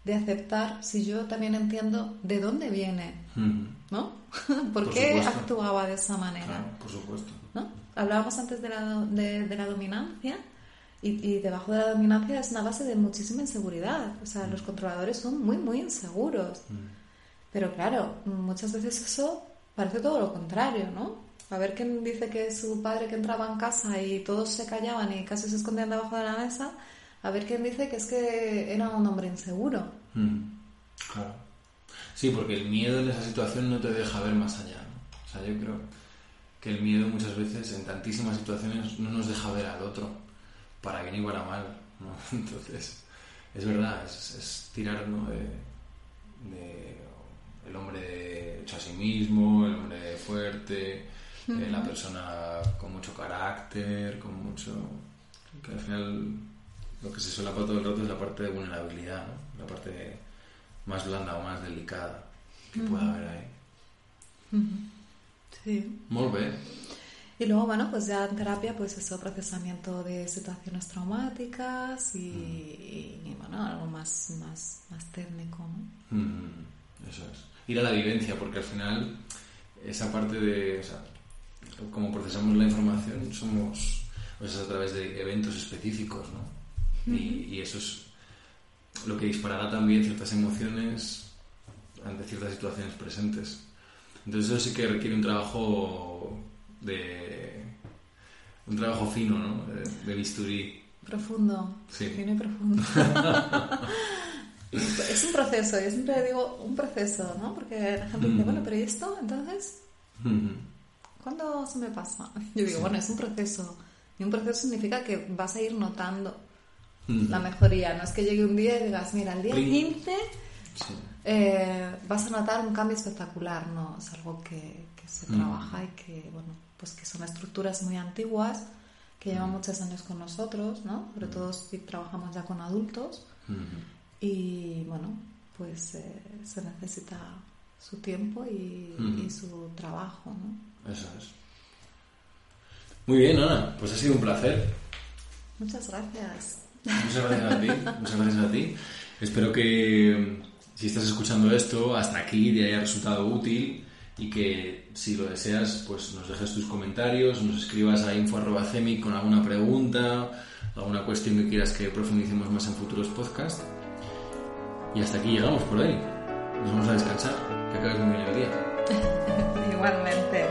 de aceptar si yo también entiendo de dónde viene, ¿no? [laughs] ¿Por, qué actuaba de esa manera? por supuesto. ¿no? Hablábamos antes de la, de, la dominancia y, debajo de la dominancia es una base de muchísima inseguridad. O sea, los controladores son muy, muy inseguros. Pero claro, muchas veces eso parece todo lo contrario, ¿no? A ver quién dice que su padre que entraba en casa y todos se callaban y casi se escondían debajo de la mesa. A ver quién dice que es que era un hombre inseguro. Mm, claro. Sí, porque el miedo en esa situación no te deja ver más allá. ¿no? O sea, yo creo que el miedo muchas veces en tantísimas situaciones no nos deja ver al otro, para bien y para mal. ¿no? [laughs] Entonces, es verdad, es, es tirar ¿no? de, de el hombre hecho a sí mismo, el hombre fuerte, eh, la persona con mucho carácter, con mucho... que al final lo que se solapa todo el rato es la parte de vulnerabilidad, ¿no? la parte más blanda o más delicada que pueda haber ahí. Sí. Molt bé. Y luego, bueno, pues ya en terapia, pues eso, procesamiento de situaciones traumáticas y, y, bueno, algo más, más, más técnico, ¿no? Mm, eso es. Ir a la vivencia, porque al final esa parte de... O sea, como procesamos la información somos pues, a través de eventos específicos, ¿no? Y, y eso es lo que disparará también ciertas emociones ante ciertas situaciones presentes. Entonces eso sí que requiere un trabajo de... un trabajo fino, ¿no? De, de bisturí. Profundo, Sí. fino y profundo. [laughs] es un proceso, yo siempre digo un proceso, ¿no? Porque la gente dice, bueno, pero ¿y esto? Entonces. ¿cuándo se me pasa? [laughs] Yo digo, bueno, es un proceso. Y un proceso significa que vas a ir notando Ujú. la mejoría. No es que llegue un día y digas, mira, el día Pling. 15 Sí. eh, vas a notar un cambio espectacular, ¿no? Es algo que, que se Mm. trabaja y que, bueno, pues que son estructuras muy antiguas que llevan muchos años con nosotros, ¿no? Sobre todo si trabajamos ya con adultos y, bueno, pues eh, se necesita su tiempo y, Mm. y su trabajo, ¿no? Eso es. Muy bien, Ana. Pues ha sido un placer. Muchas gracias. Muchas gracias a ti. Muchas gracias a ti. Espero que mm, si estás escuchando esto hasta aquí te haya resultado útil y que si lo deseas pues nos dejes tus comentarios, nos escribas a info.cemic con alguna pregunta, alguna cuestión que quieras que profundicemos más en futuros podcasts. Y hasta aquí llegamos por hoy. Nos vamos a descansar. Que acabes muy bien el día. Igualmente.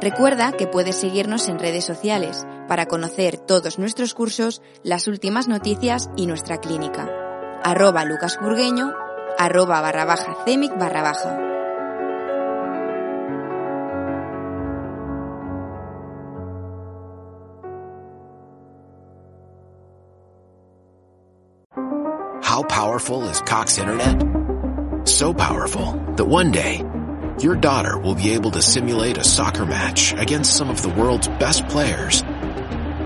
Recuerda que puedes seguirnos en redes sociales para conocer todos nuestros cursos, las últimas noticias y nuestra clínica. Arroba lucasburgueño, arroba barra baja cemic barra baja. How powerful is Cox Internet? So powerful that one day, your daughter will be able to simulate a soccer match against some of the world's best players